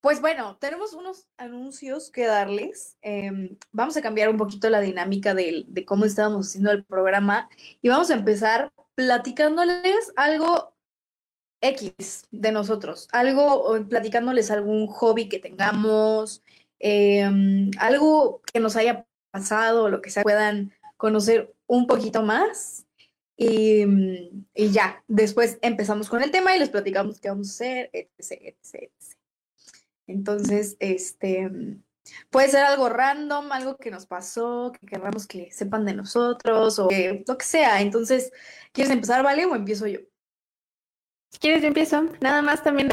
Pues bueno, tenemos unos anuncios que darles. Em, vamos a cambiar un poquito la dinámica de, cómo estábamos haciendo el programa y vamos a empezar platicándoles algo X de nosotros, algo, platicándoles algún hobby que tengamos, em, algo que nos haya pasado, lo que sea, puedan conocer un poquito más. Y, y ya, después empezamos con el tema y les platicamos qué vamos a hacer, etc, etc, etc. Entonces, este, puede ser algo random, algo que nos pasó, que queramos que sepan de nosotros o que, lo que sea. Entonces, ¿quieres empezar, Vale, o empiezo yo? Si quieres, yo empiezo. Nada más también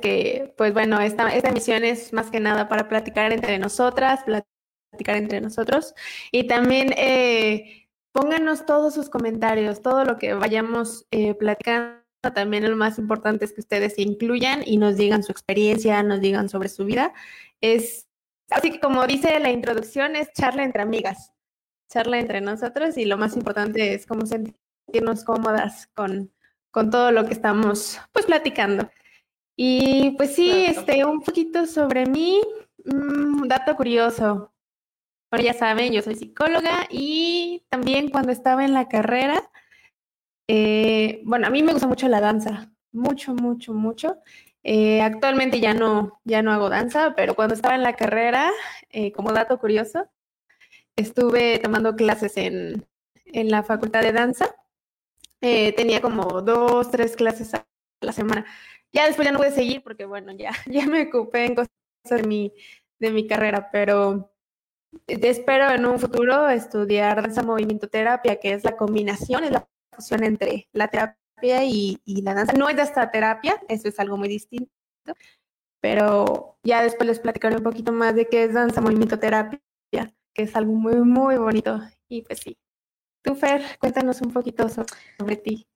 que, pues bueno, esta, esta emisión es más que nada para platicar entre nosotras, platicar entre nosotros y también eh, pónganos todos sus comentarios, todo lo que vayamos eh, platicando también lo más importante es que ustedes se incluyan y nos digan su experiencia, nos digan sobre su vida. Es así que como dice la introducción, es charla entre amigas, charla entre nosotros y lo más importante es cómo sentirnos cómodas con, con todo lo que estamos pues platicando. Y pues sí, este, un poquito sobre mí, un mm, dato curioso. Bueno, ya saben, yo soy psicóloga y también cuando estaba en la carrera, eh, bueno, a mí me gusta mucho la danza, mucho, mucho, mucho. Eh, actualmente ya no, ya no hago danza, pero cuando estaba en la carrera, eh, como dato curioso, estuve tomando clases en, en la facultad de danza. tenía como dos, tres clases a la semana. Ya después ya no pude seguir porque, bueno, ya, ya me ocupé en cosas de mi, de mi carrera, pero espero en un futuro estudiar danza movimiento terapia, que es la combinación, es la fusión entre la terapia y, la danza. No es de esta terapia, eso es algo muy distinto, pero ya después les platicaré un poquito más de qué es danza, movimiento, terapia, que es algo muy, muy bonito. Y pues sí. Tú, Fer, cuéntanos un poquito sobre, ti.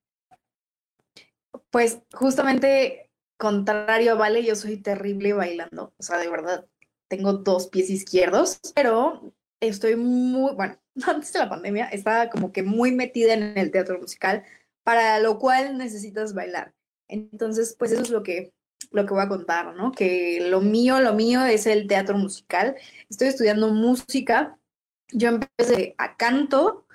Pues justamente contrario Vale, yo soy terrible bailando. O sea, de verdad, tengo dos pies izquierdos, pero estoy muy, bueno, antes de la pandemia estaba como que muy metida en el teatro musical, para lo cual necesitas bailar. Entonces, pues eso es lo que, lo que voy a contar, ¿no? Que lo mío, lo mío es el teatro musical. Estoy estudiando música. Yo empecé a canto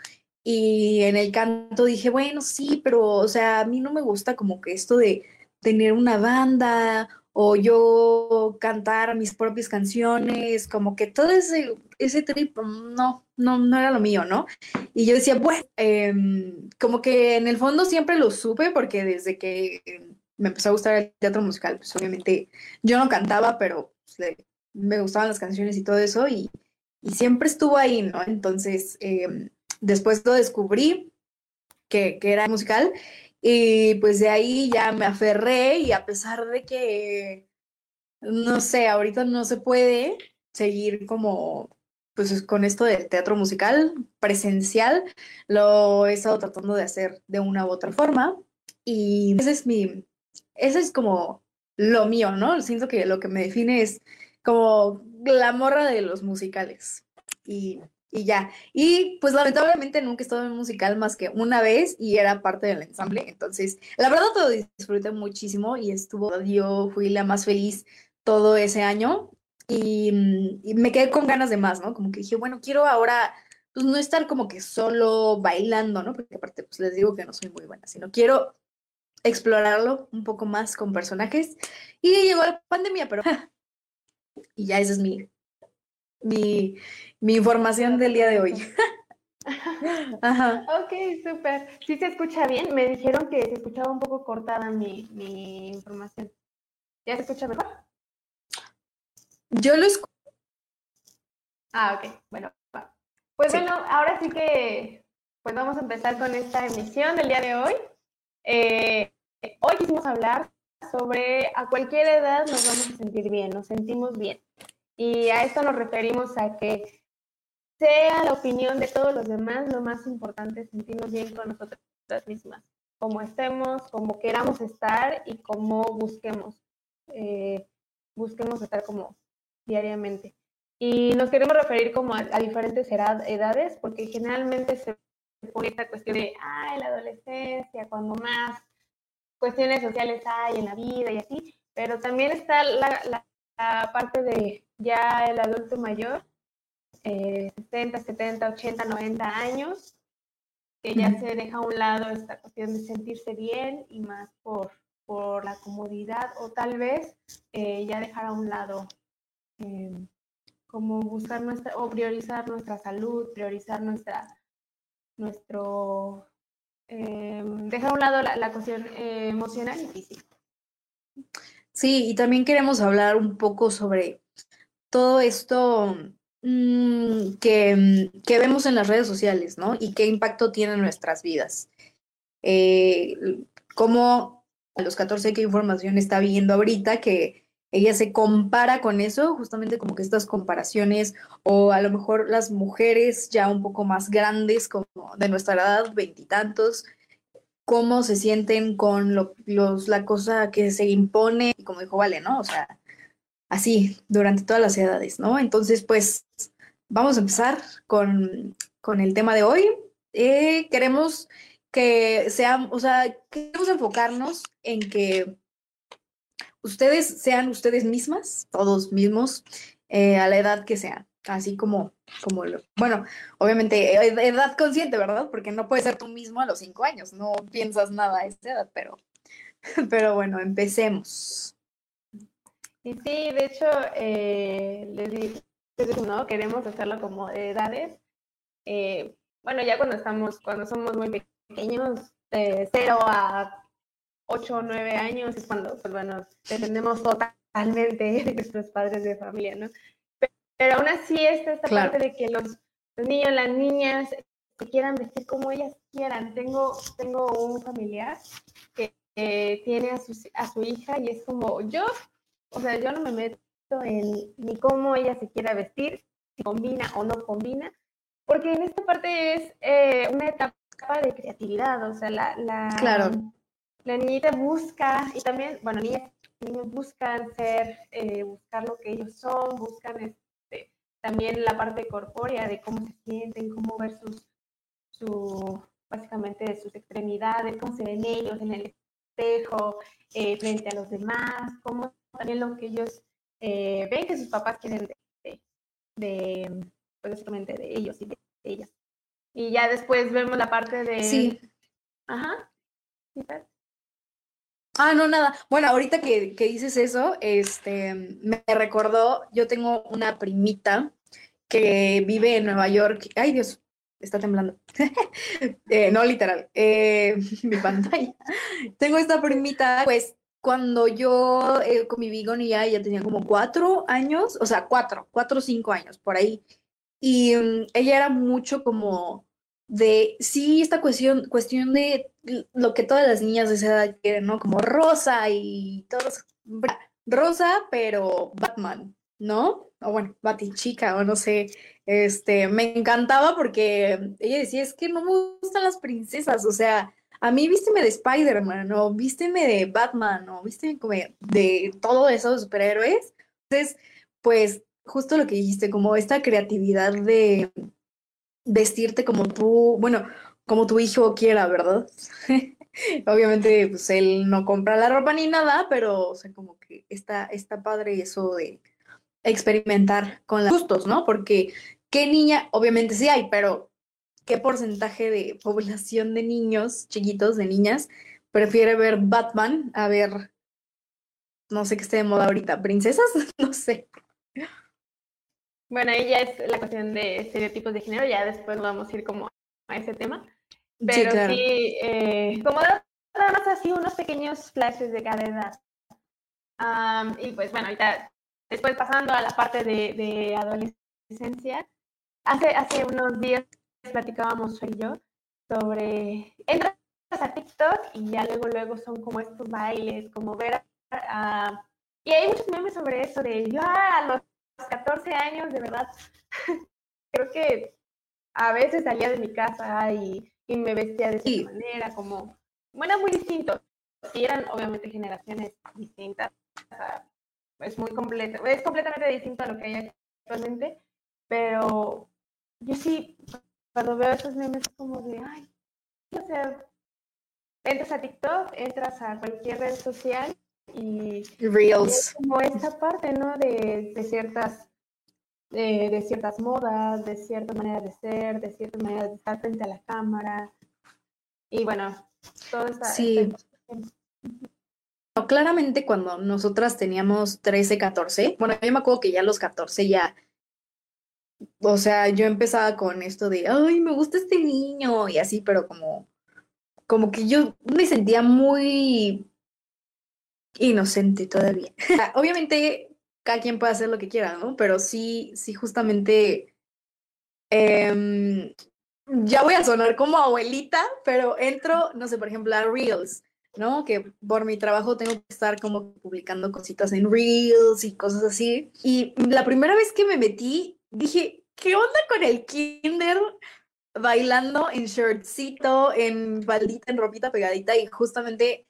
y en el canto dije, bueno, sí, pero, o sea, a mí no me gusta como que esto de tener una banda o yo cantar mis propias canciones, como que todo ese, ese trip, no, no, no era lo mío, ¿no? Y yo decía, bueno, em, como que en el fondo siempre lo supe porque desde que me empezó a gustar el teatro musical, pues obviamente yo no cantaba, pero pues, me gustaban las canciones y todo eso y, y siempre estuvo ahí, ¿no? Entonces, em, después lo descubrí que, que era musical y pues de ahí ya me aferré y a pesar de que, no sé, ahorita no se puede seguir como, pues con esto del teatro musical presencial, lo he estado tratando de hacer de una u otra forma. Y ese es mi, ese es como lo mío, ¿no? Siento que lo que me define es como la morra de los musicales. Y y ya. Y pues lamentablemente nunca he estado en musical más que una vez y era parte del ensamble. Entonces, la verdad lo disfruté muchísimo y estuvo, yo fui la más feliz todo ese año y, mm, me quedé con ganas de más, ¿no? Como que dije, bueno, quiero ahora pues no estar como que solo bailando, ¿no? Porque aparte pues les digo que no soy muy buena, sino quiero explorarlo un poco más con personajes. Y llegó la pandemia, pero... y ya ese es mi, mi, mi información del día de hoy. Ajá. Ok, súper. ¿Sí se escucha bien? Me dijeron que se escuchaba un poco cortada mi, mi información. ¿Ya se escucha mejor? Yo lo escucho. Ah, ok. Bueno, Pues bueno, ahora sí que pues vamos a empezar con esta emisión del día de hoy. Eh, hoy quisimos hablar sobre a cualquier edad nos vamos a sentir bien, nos sentimos bien. Y a esto nos referimos a que sea la opinión de todos los demás, lo más importante es sentirnos bien con nosotras mismas, como estemos, como queramos estar y como busquemos, eh, busquemos estar como diariamente. Y nos queremos referir como a, diferentes edades, porque generalmente se pone esta cuestión de, ay, la adolescencia, cuando más cuestiones sociales hay en la vida y así, pero también está la, parte de ya el adulto mayor, 60, 70, 80, 90 años, que ya se deja a un lado esta cuestión de sentirse bien y más por, por la comodidad o tal vez eh, ya dejar a un lado eh, como buscar nuestra o priorizar nuestra salud, priorizar nuestra nuestro eh, dejar a un lado la, cuestión eh, emocional y física. Sí, y también queremos hablar un poco sobre todo esto mm, que, que, vemos en las redes sociales, ¿no? Y qué impacto tiene en nuestras vidas. Eh, cómo a los 14 qué información está viendo ahorita que ella se compara con eso, justamente como que estas comparaciones, o a lo mejor las mujeres ya un poco más grandes, como de nuestra edad, veintitantos, cómo se sienten con los, la cosa que se impone, y como dijo Vale, ¿no? O sea, así, durante todas las edades, ¿no? Entonces, pues, vamos a empezar con, con el tema de hoy. Eh, queremos que sean, o sea, queremos enfocarnos en que ustedes sean ustedes mismas, todos mismos, eh, a la edad que sean, así como, como bueno, obviamente eh, edad consciente, ¿verdad? Porque no puedes ser tú mismo a los cinco años, no piensas nada a esa edad, pero, pero bueno, empecemos. Y sí, de hecho, eh, les digo, ¿no? Queremos hacerlo como de edades. bueno, ya cuando estamos, cuando somos muy pequeños, de a 8 o 9 años es cuando, pues bueno, dependemos totalmente de nuestros padres de familia, ¿no? Pero, aún así está esta parte de que los, niños, las niñas, se quieran vestir como ellas quieran. Tengo, tengo un familiar que tiene a su, a su hija y es como yo, o sea, yo no me meto en ni cómo ella se quiera vestir, si combina o no combina, porque en esta parte es eh, una etapa de creatividad, o sea, la, la, claro la niñita busca, y también, bueno, niñas, niños buscan ser, eh, buscar lo que ellos son, buscan este, también la parte corpórea de cómo se sienten, cómo ver sus, su, básicamente sus extremidades, cómo se ven ellos en el espejo, eh, frente a los demás, cómo también lo que ellos eh, ven que sus papás quieren de, de, pues básicamente de ellos y de ellas. Y ya después vemos la parte de... Sí. Ajá. Ah, no, nada. Bueno, ahorita que, dices eso, este, me recordó, yo tengo una primita que vive en Nueva York. Ay, Dios, está temblando. Eh, no, literal, eh, mi pantalla. Tengo esta primita, pues cuando yo eh, conviví con ella, ella tenía como cuatro años, o sea, cuatro, cuatro o cinco años, por ahí. Y mm, ella era mucho como de, sí, esta cuestión, cuestión de lo que todas las niñas de esa edad quieren, ¿no? Como rosa y todos, rosa, pero Batman, ¿no? O bueno, Batichica, o no sé, este, me encantaba porque ella decía, es que no me gustan las princesas, o sea, a mí vísteme de Spider-Man, o vísteme de Batman, o vísteme como de todo eso de superhéroes. Entonces, pues, justo lo que dijiste, como esta creatividad de vestirte como tú, bueno, como tu hijo quiera, ¿verdad? Obviamente, pues él no compra la ropa ni nada, pero, o sea, como que está, está padre eso de experimentar con los gustos, ¿no? Porque, ¿qué niña? Obviamente sí hay, pero ¿qué porcentaje de población de niños chiquitos, de niñas, prefiere ver Batman a ver, no sé qué esté de moda ahorita, princesas? no sé. Bueno, ahí ya es la cuestión de estereotipos de género, ya después vamos a ir como a ese tema. Pero sí, eh, como nada más así unos pequeños flashes de cada edad. y pues bueno, ahorita, después pasando a la parte de, de adolescencia, hace, hace unos días platicábamos Fer y yo sobre, entras a TikTok y ya luego, luego son como estos bailes, como ver a... Y hay muchos memes sobre eso, de yo a los 14 años, de verdad, creo que a veces salía de mi casa y, y me vestía de esa manera, como, bueno, muy distinto. Y eran obviamente generaciones distintas. es muy completo, es completamente distinto a lo que hay actualmente, pero yo sí, cuando veo esos memes como de, ay, o sea, entras a TikTok, entras a cualquier red social y, Reels. como esta parte, ¿no? De, de ciertas de, ciertas modas, de cierta manera de ser, de cierta manera de estar frente a la cámara. Y bueno, todo está... Sí. claramente cuando nosotras teníamos 13, 14, bueno, yo me acuerdo que ya a los 14 ya, o sea, yo empezaba con esto de, ay, me gusta este niño y así, pero como, como que yo me sentía muy inocente todavía. Obviamente cada quien puede hacer lo que quiera, ¿no? Pero sí, sí, justamente, em, ya voy a sonar como abuelita, pero entro, no sé, por ejemplo, a Reels, ¿no? Que por mi trabajo tengo que estar como publicando cositas en Reels y cosas así. Y la primera vez que me metí, dije, ¿qué onda con el kinder? bailando en shortcito, en faldita, en ropita pegadita y justamente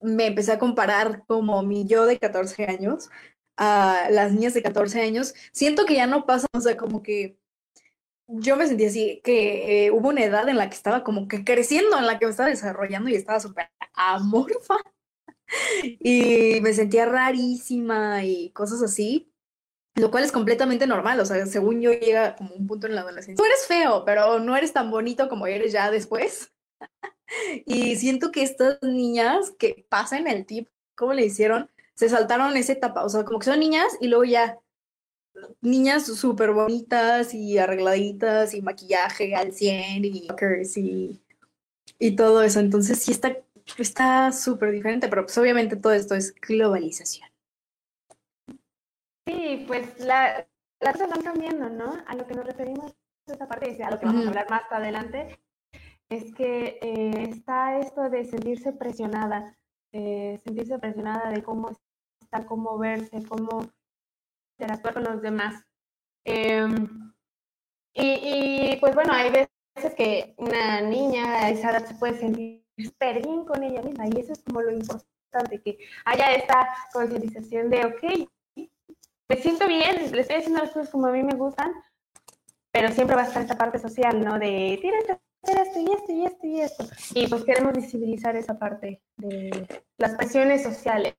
me empecé a comparar como mi yo de 14 años a las niñas de 14 años, siento que ya no pasa, o sea, como que yo me sentí así, que eh, hubo una edad en la que estaba como que creciendo, en la que me estaba desarrollando y estaba súper amorfa. y me sentía rarísima y cosas así, lo cual es completamente normal, o sea, según yo llega como un punto en la adolescencia. Tú eres feo, pero no eres tan bonito como eres ya después. Y siento que estas niñas que pasan el tip, ¿cómo le hicieron? se saltaron esa etapa, o sea, como que son niñas y luego ya niñas súper bonitas y arregladitas y maquillaje al 100 y y, y todo eso. Entonces sí está está súper diferente, pero pues obviamente todo esto es globalización. Sí, pues la, las cosas van cambiando, ¿no? A lo que nos referimos esta parte, a lo que vamos a hablar más adelante, es que eh, está esto de sentirse presionada, eh, sentirse presionada de cómo cómo verse, cómo interactuar con los demás. Em, y, pues bueno, hay veces que una niña a esa edad se puede sentir súper bien con ella misma y eso es como lo importante, que haya esta concientización de, ok, me siento bien, le estoy haciendo las cosas como a mí me gustan, pero siempre va a estar esta parte social, ¿no? De, tienes esto y esto y esto y esto. Y pues queremos visibilizar esa parte de las presiones sociales.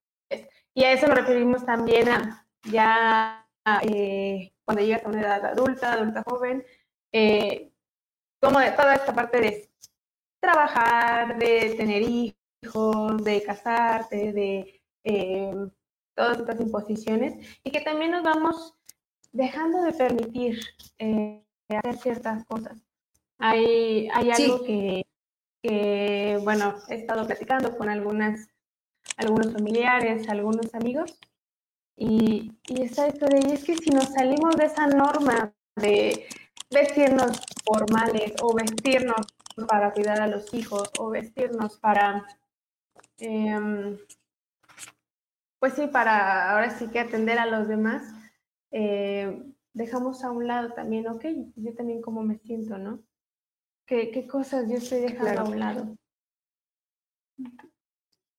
Y a eso nos referimos también a ya eh, cuando llegas a una edad adulta, adulta joven, eh, como de toda esta parte de trabajar, de tener hijos, de casarte, de eh, todas estas imposiciones, y que también nos vamos dejando de permitir hacer ciertas cosas. Hay, hay algo que, que, bueno, he estado platicando con algunas algunos familiares, algunos amigos. Y, y está esto de, y es que si nos salimos de esa norma de vestirnos formales o vestirnos para cuidar a los hijos o vestirnos para, em, pues sí, para ahora sí que atender a los demás, eh, dejamos a un lado también, ok, yo también cómo me siento, ¿no? ¿Qué, qué cosas yo estoy dejando a un lado?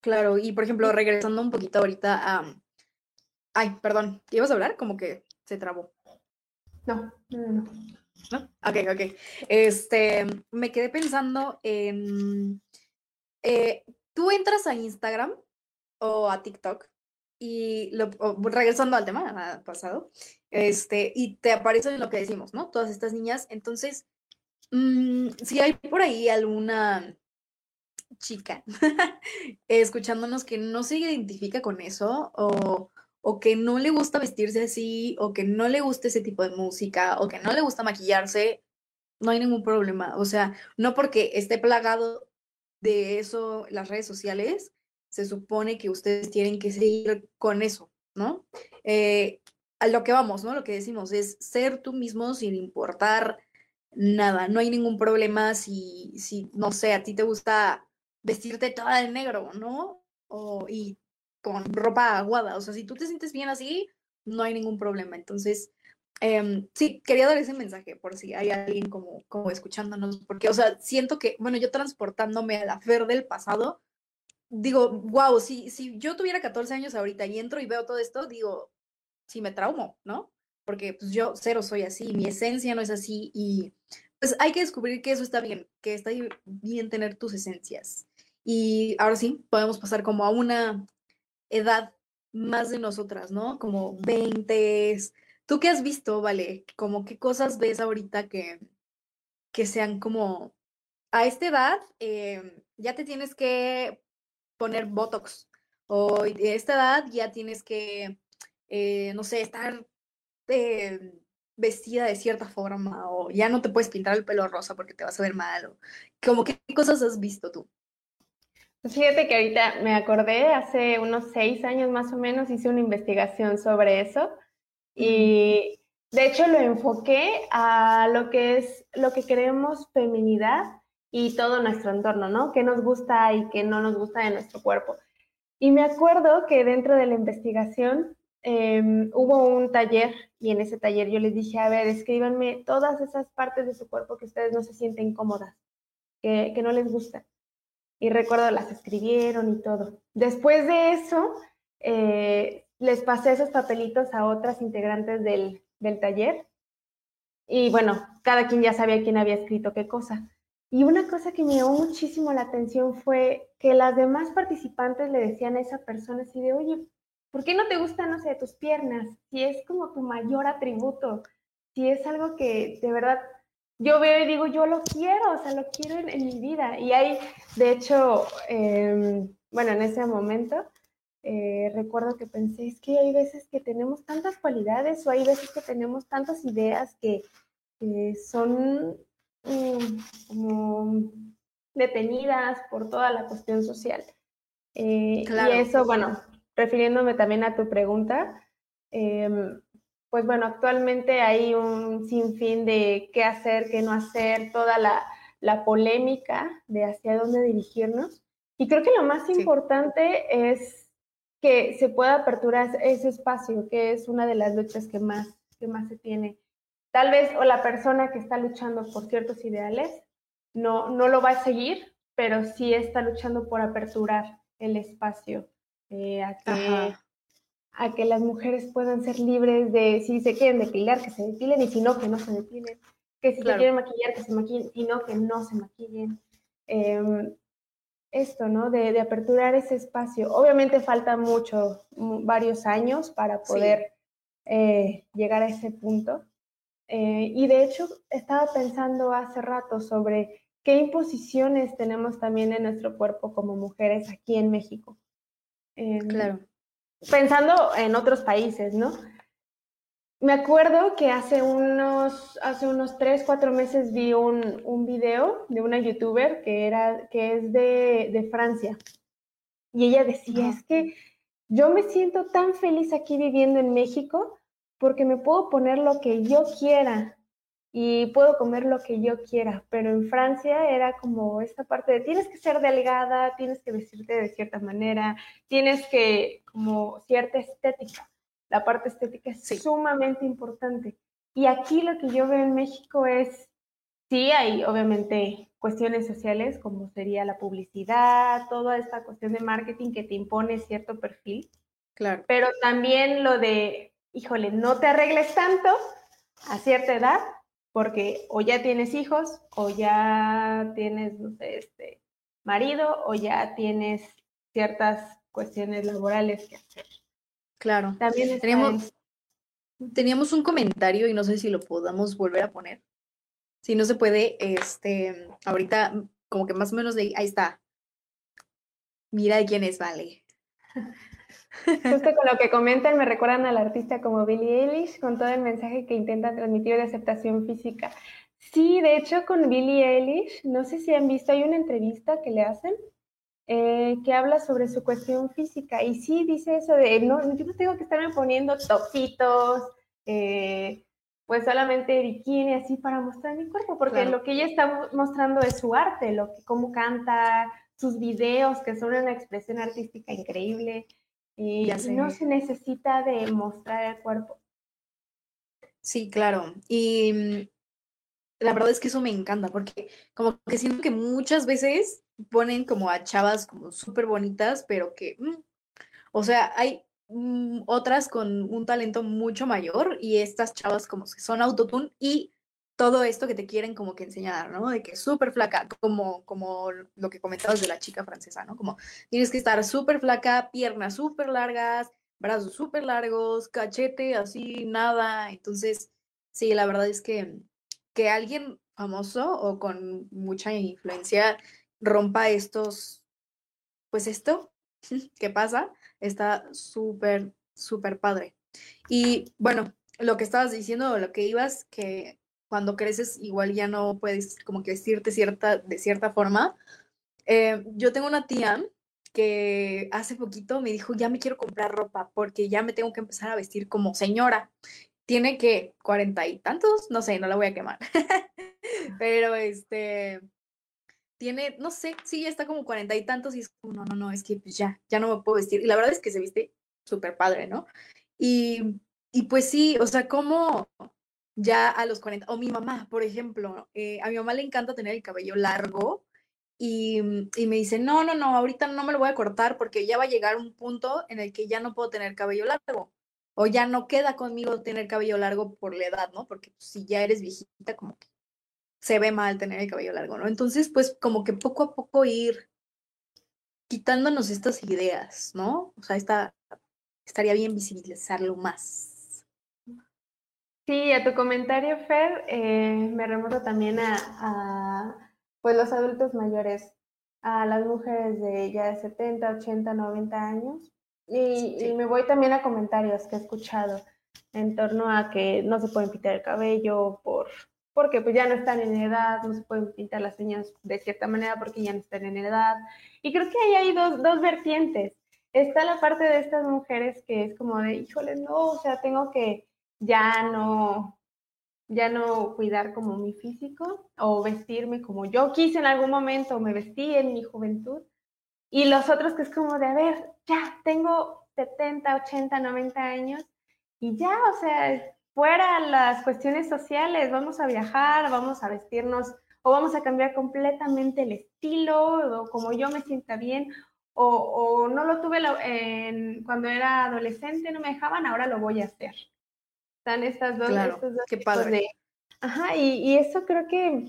Claro, y por ejemplo, regresando un poquito ahorita a... Ay, perdón, ¿ibas a hablar? Como que se trabó. No, no, no. ¿No? Ok, ok. Este, me quedé pensando en... Eh, Tú entras a Instagram o a TikTok y lo, regresando al tema pasado, este, y te aparece lo que decimos, ¿no? Todas estas niñas. Entonces, mm, si hay por ahí alguna chica escuchándonos que no se identifica con eso o, o que no le gusta vestirse así o que no le gusta ese tipo de música o que no le gusta maquillarse, no hay ningún problema. O sea, no porque esté plagado de eso las redes sociales, se supone que ustedes tienen que seguir con eso, ¿no? Eh, a lo que vamos, ¿no? Lo que decimos es ser tú mismo sin importar nada, no hay ningún problema si, si, no sé, a ti te gusta vestirte toda de negro, ¿no? O, y con ropa aguada. O sea, si tú te sientes bien así, no hay ningún problema. Entonces, em, sí, quería dar ese mensaje por si hay alguien como, como escuchándonos, porque, o sea, siento que, bueno, yo transportándome a la Fer del pasado, digo, wow, si, si yo tuviera 14 años ahorita y entro y veo todo esto, digo, sí me traumo, ¿no? Porque pues, yo cero soy así, mi esencia no es así y pues hay que descubrir que eso está bien, que está bien tener tus esencias. Y ahora sí, podemos pasar como a una edad más de nosotras, ¿no? Como 20. ¿Tú qué has visto, vale? Como qué cosas ves ahorita que, que sean como a esta edad em, ya te tienes que poner Botox o a esta edad ya tienes que, eh, no sé, estar eh, vestida de cierta forma o ya no te puedes pintar el pelo rosa porque te vas a ver mal. O, como qué cosas has visto tú. Pues fíjate que ahorita me acordé, hace unos seis años más o menos hice una investigación sobre eso y de hecho lo enfoqué a lo que es lo que creemos feminidad y todo nuestro entorno, ¿no? ¿Qué nos gusta y qué no nos gusta de nuestro cuerpo? Y me acuerdo que dentro de la investigación em, hubo un taller y en ese taller yo les dije, a ver, escríbanme todas esas partes de su cuerpo que ustedes no se sienten cómodas, que, no les gustan. Y recuerdo, las escribieron y todo. Después de eso, eh, les pasé esos papelitos a otras integrantes del, del taller. Y bueno, cada quien ya sabía quién había escrito qué cosa. Y una cosa que me llamó muchísimo la atención fue que las demás participantes le decían a esa persona así de, oye, ¿por qué no te gusta, no sé, tus piernas? Si es como tu mayor atributo, si es algo que de verdad yo veo y digo, yo lo quiero, o sea, lo quiero en, mi vida. Y hay, de hecho, em, bueno, en ese momento, eh, recuerdo que pensé, es que hay veces que tenemos tantas cualidades o hay veces que tenemos tantas ideas que, que son como detenidas por toda la cuestión social. Eh, y eso, bueno, refiriéndome también a tu pregunta, em, pues bueno, actualmente hay un sinfín de qué hacer, qué no hacer, toda la, la polémica de hacia dónde dirigirnos. Y creo que lo más importante es que se pueda aperturar ese espacio, que es una de las luchas que más, que más se tiene. Tal vez o la persona que está luchando por ciertos ideales no, no lo va a seguir, pero sí está luchando por aperturar el espacio eh, a, que, a que las mujeres puedan ser libres de si se quieren depilar, que se depilen y si no, que no se depilen. Que si se quieren maquillar, que se maquillen y no, que no se maquillen. Em, esto, ¿no? De, de, aperturar ese espacio. Obviamente falta mucho, varios años para poder eh, llegar a ese punto, eh, y de hecho, estaba pensando hace rato sobre qué imposiciones tenemos también en nuestro cuerpo como mujeres aquí en México. Em, claro. Pensando en otros países, ¿no? Me acuerdo que hace unos, hace unos tres, cuatro meses vi un, un video de una youtuber que, era, que es de, de Francia. Y ella decía, es que yo me siento tan feliz aquí viviendo en México porque me puedo poner lo que yo quiera y puedo comer lo que yo quiera, pero en Francia era como esta parte de tienes que ser delgada, tienes que vestirte de cierta manera, tienes que como cierta estética. La parte estética es sumamente importante. Y aquí lo que yo veo en México es, sí, hay obviamente cuestiones sociales como sería la publicidad, toda esta cuestión de marketing que te impone cierto perfil. Claro. Pero también lo de híjole, no te arregles tanto a cierta edad, porque o ya tienes hijos, o ya tienes, no sé, este, marido, o ya tienes ciertas cuestiones laborales que hacer. Claro. También teníamos, teníamos un comentario y no sé si lo podamos volver a poner. Si no se puede, este, ahorita como que más o menos de ahí está. Mira de quién es, vale. Justo con lo que comentan, me recuerdan al artista como Billie Eilish, con todo el mensaje que intenta transmitir de aceptación física. Sí, de hecho, con Billie Eilish, no sé si han visto, hay una entrevista que le hacen eh, que habla sobre su cuestión física. Y sí, dice eso de, no, yo no tengo que estarme poniendo topitos, eh, pues solamente bikini, así para mostrar mi cuerpo, porque lo que ella está mostrando es su arte, lo que, cómo canta, sus videos, que son una expresión artística increíble. Y no se necesita de mostrar el cuerpo. Sí, claro. Y mm, la verdad es que eso me encanta porque como que siento que muchas veces ponen como a chavas como súper bonitas, pero que, mm, o sea, hay mm, otras con un talento mucho mayor y estas chavas como que son autotune y todo esto que te quieren como que enseñar, ¿no? De que súper flaca, como, como lo que comentabas de la chica francesa, ¿no? Como tienes que estar súper flaca, piernas súper largas, brazos súper largos, cachete así, nada. Entonces, sí, la verdad es que que alguien famoso o con mucha influencia rompa estos, pues esto que pasa, está súper, súper padre. Y bueno, lo que estabas diciendo, lo que ibas, que cuando creces igual ya no puedes como que vestirte cierta, de cierta forma. Eh, yo tengo una tía que hace poquito me dijo, ya me quiero comprar ropa porque ya me tengo que empezar a vestir como señora. Tiene que cuarenta y tantos, no sé, no la voy a quemar. Pero este, tiene, no sé, sí, ya está como cuarenta y tantos y es como, no, no, no, es que pues ya, ya no me puedo vestir. Y la verdad es que se viste súper padre, ¿no? Y, y pues sí, o sea, como ya a los 40, o mi mamá, por ejemplo, eh, a mi mamá le encanta tener el cabello largo y, y, me dice, no, no, no, ahorita no me lo voy a cortar porque ya va a llegar un punto en el que ya no puedo tener cabello largo o ya no queda conmigo tener cabello largo por la edad, ¿no? Porque pues, si ya eres viejita, como que se ve mal tener el cabello largo, ¿no? Entonces, pues como que poco a poco ir quitándonos estas ideas, ¿no? O sea, está, estaría bien visibilizarlo más. Sí, a tu comentario, Fer, eh, me remonto también a, a, pues los adultos mayores, a las mujeres de ya de 70, 80, 90 años. Y, y me voy también a comentarios que he escuchado en torno a que no se pueden pintar el cabello por porque pues ya no están en edad, no se pueden pintar las uñas de cierta manera porque ya no están en edad. Y creo que ahí hay dos, dos vertientes. Está la parte de estas mujeres que es como de, híjole, no, o sea, tengo que ya no, ya no cuidar como mi físico o vestirme como yo quise en algún momento, me vestí en mi juventud. Y los otros que es como de, a ver, ya tengo 70, 80, 90 años y ya, o sea, fuera las cuestiones sociales, vamos a viajar, vamos a vestirnos o vamos a cambiar completamente el estilo o como yo me sienta bien o, no lo tuve cuando era adolescente, no me dejaban, ahora lo voy a hacer. Están estas dos, estos dos qué padre. ajá, y, y eso creo que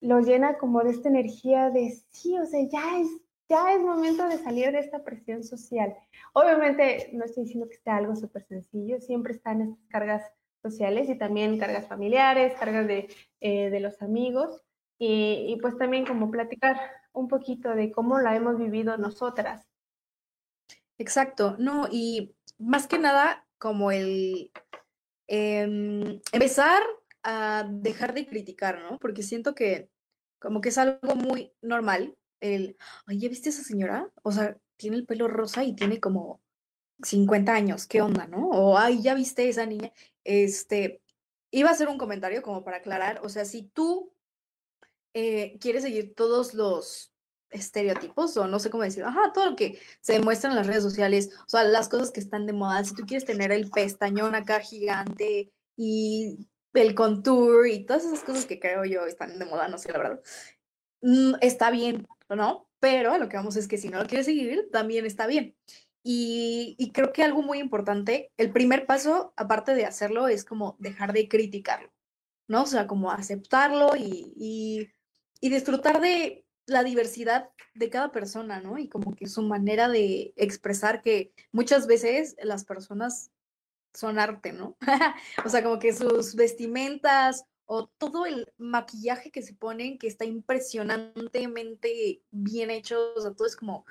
lo llena como de esta energía de sí, o sea, ya es, ya es momento de salir de esta presión social. Obviamente no estoy diciendo que sea algo súper sencillo, siempre están estas cargas sociales y también cargas familiares, cargas de, eh, de los amigos y, y, pues también como platicar un poquito de cómo la hemos vivido nosotras. Exacto, no, y más que nada como el eh, empezar a dejar de criticar, ¿no? Porque siento que como que es algo muy normal el, oye, ¿viste a esa señora? O sea, tiene el pelo rosa y tiene como 50 años, ¿qué onda, no? O, ay, ya viste esa niña. Este, iba a hacer un comentario como para aclarar, o sea, si tú eh, quieres seguir todos los estereotipos o no sé cómo decir, ajá, todo lo que se demuestra en las redes sociales, o sea, las cosas que están de moda, si tú quieres tener el pestañón acá gigante y el contour y todas esas cosas que creo yo están de moda, no sé, la verdad, mm, está bien, ¿no? Pero lo que vamos es que si no lo quieres seguir, también está bien. Y, creo que algo muy importante, el primer paso, aparte de hacerlo, es como dejar de criticarlo, ¿no? O sea, como aceptarlo y, y, disfrutar de la diversidad de cada persona, ¿no? Y como que su manera de expresar que muchas veces las personas son arte, ¿no? o sea, como que sus vestimentas o todo el maquillaje que se ponen que está impresionantemente bien hecho, o sea, todo es como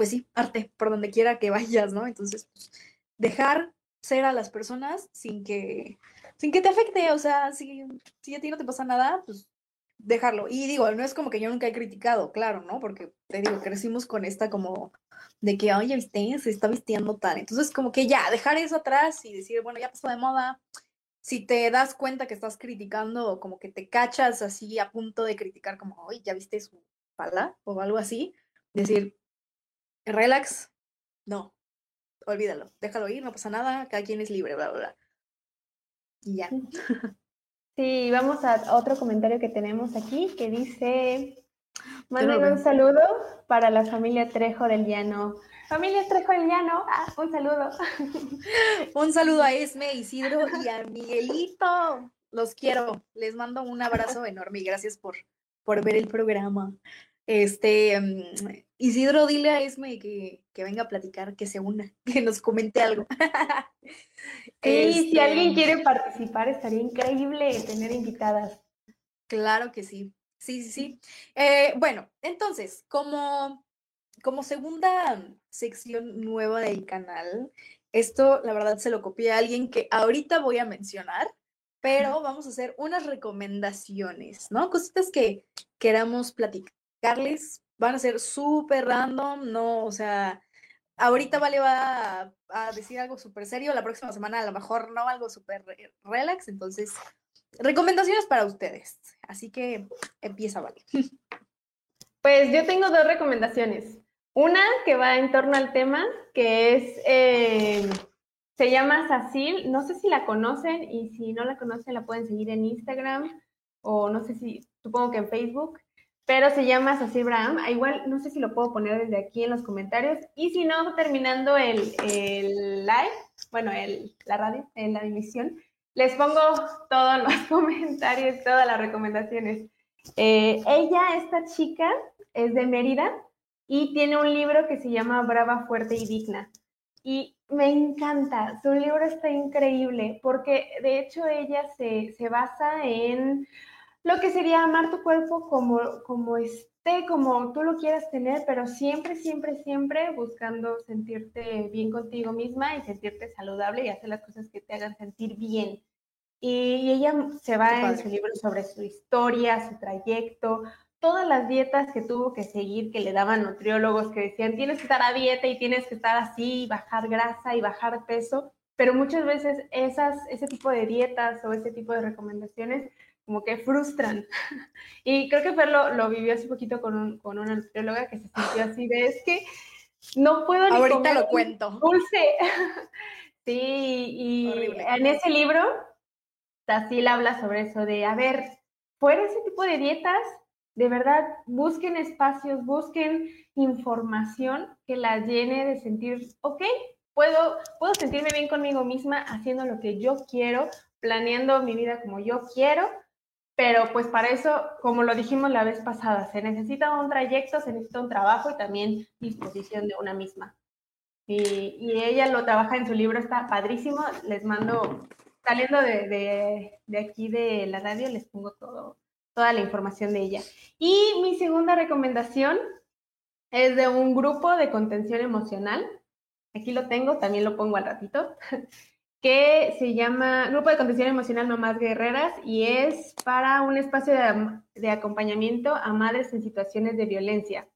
pues sí, arte por donde quiera que vayas, ¿no? Entonces, pues, dejar ser a las personas sin que, sin que te afecte, o sea, si, si a ti no te pasa nada, pues dejarlo. Y digo, no es como que yo nunca he criticado, claro, ¿no? Porque te digo, crecimos con esta como de que, oye, viste, se está vistiendo tal. Entonces, como que ya, dejar eso atrás y decir, bueno, ya pasó de moda. Si te das cuenta que estás criticando como que te cachas así a punto de criticar, como, oye, ya viste su pala o algo así, decir, relax, no, olvídalo, déjalo ir, no pasa nada, cada quien es libre, bla, bla, bla. Y ya. Sí, vamos a otro comentario que tenemos aquí que dice, manden un saludo para la familia Trejo del Llano. Familia Trejo del Llano, ah, un saludo. un saludo a Esme, Isidro y a Miguelito. Los quiero, les mando un abrazo enorme y gracias por, por ver el programa. Este, mm, Isidro, dile a Esme que, que, venga a platicar, que se una, que nos comente algo. Sí, si alguien este, quiere participar, estaría increíble tener invitadas. Claro que sí, sí, sí, sí. Eh, bueno, entonces, como, como segunda sección nueva del canal, esto la verdad se lo copié a alguien que ahorita voy a mencionar, pero vamos a hacer unas recomendaciones, ¿no? Cositas que queramos platicar Carles van a ser súper random, no, o sea, ahorita Vale va a, decir algo súper serio, la próxima semana a lo mejor no, algo súper relax, entonces, recomendaciones para ustedes, así que empieza Vale. Pues yo tengo dos recomendaciones. Una que va en torno al tema, que es, eh, se llama Sacil, no sé si la conocen y si no la conocen la pueden seguir en Instagram o no sé si, supongo que en Facebook pero se llama Sassi Abraham. Ah, igual no sé si lo puedo poner desde aquí en los comentarios. Y si no, terminando el, el live, bueno, el, la radio, en la emisión, les pongo todos los comentarios, todas las recomendaciones. Eh, ella, esta chica, es de Mérida y tiene un libro que se llama Brava, Fuerte y Digna. Y me encanta, su libro está increíble porque de hecho ella se, se basa en lo que sería amar tu cuerpo como, como esté, como tú lo quieras tener, pero siempre, siempre, siempre buscando sentirte bien contigo misma y sentirte saludable y hacer las cosas que te hagan sentir bien. Y, ella se va en su libro sobre su historia, su trayecto, todas las dietas que tuvo que seguir, que le daban nutriólogos que decían, tienes que estar a dieta y tienes que estar así, bajar grasa y bajar peso, pero muchas veces esas, ese tipo de dietas o ese tipo de recomendaciones como que frustran. Y creo que Fer lo, lo vivió hace poquito con, un, con una nutrióloga que se sintió así de, es que no puedo ni Ahorita lo cuento. Dulce. Sí, y en ese libro, Tassil habla sobre eso, de, a ver, fuera ese tipo de dietas, de verdad, busquen espacios, busquen información que la llene de sentir, ok, puedo, puedo sentirme bien conmigo misma haciendo lo que yo quiero, planeando mi vida como yo quiero pero pues para eso, como lo dijimos la vez pasada, se necesita un trayecto, se necesita un trabajo y también disposición de una misma. Y, ella lo trabaja en su libro, está padrísimo. Les mando, saliendo de, aquí de la radio, les pongo todo, toda la información de ella. Y mi segunda recomendación es de un grupo de contención emocional. Aquí lo tengo, también lo pongo al ratito. Que se llama Grupo de Contención Emocional Mamás Guerreras y es para un espacio de, acompañamiento a madres en situaciones de violencia.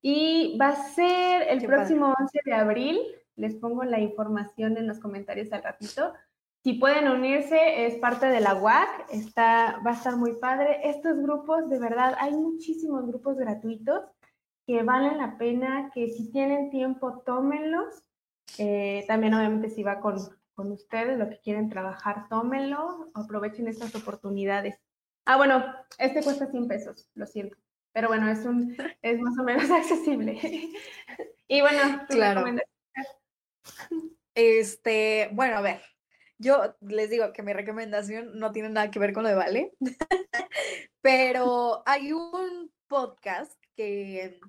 Y va a ser el próximo 11 de abril. Les pongo la información en los comentarios al ratito. Si pueden unirse, es parte de la UAC, está, va a estar muy padre. Estos grupos, de verdad, hay muchísimos grupos gratuitos que valen la pena, que si tienen tiempo, tómenlos. Eh, también obviamente si va con, con ustedes, lo que quieren trabajar, tómenlo, aprovechen estas oportunidades. Ah, bueno, este cuesta 100 pesos, lo siento, pero bueno, es, un, es más o menos accesible. y bueno, claro. Este, bueno, a ver, yo les digo que mi recomendación no tiene nada que ver con lo de Vale, pero hay un podcast que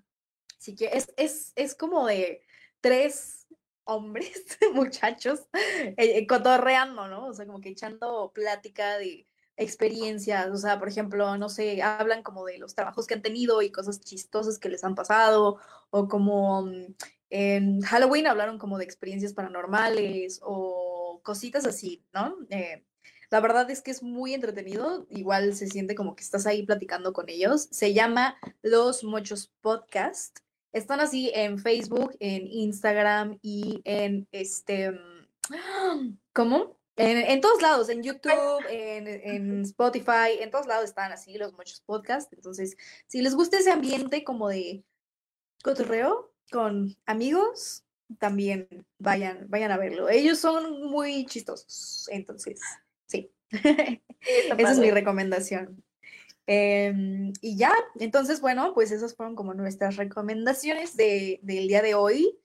sí que es, es, es como de tres hombres, muchachos, eh, eh, cotorreando, ¿no? O sea, como que echando plática de experiencias, o sea, por ejemplo, no sé, hablan como de los trabajos que han tenido y cosas chistosas que les han pasado, o como mm, en Halloween hablaron como de experiencias paranormales o cositas así, ¿no? Eh, la verdad es que es muy entretenido, igual se siente como que estás ahí platicando con ellos. Se llama Los Muchos Podcast están así en Facebook, en Instagram y en este, mm, ¿cómo? En, todos lados, en YouTube, en, Spotify, en todos lados están así los muchos podcasts. Entonces, si les gusta ese ambiente como de cotorreo con amigos, también vayan, vayan a verlo. Ellos son muy chistosos, entonces, sí. Esa es mi recomendación. Em, y ya, entonces, bueno, pues esas fueron como nuestras recomendaciones de, del día de hoy.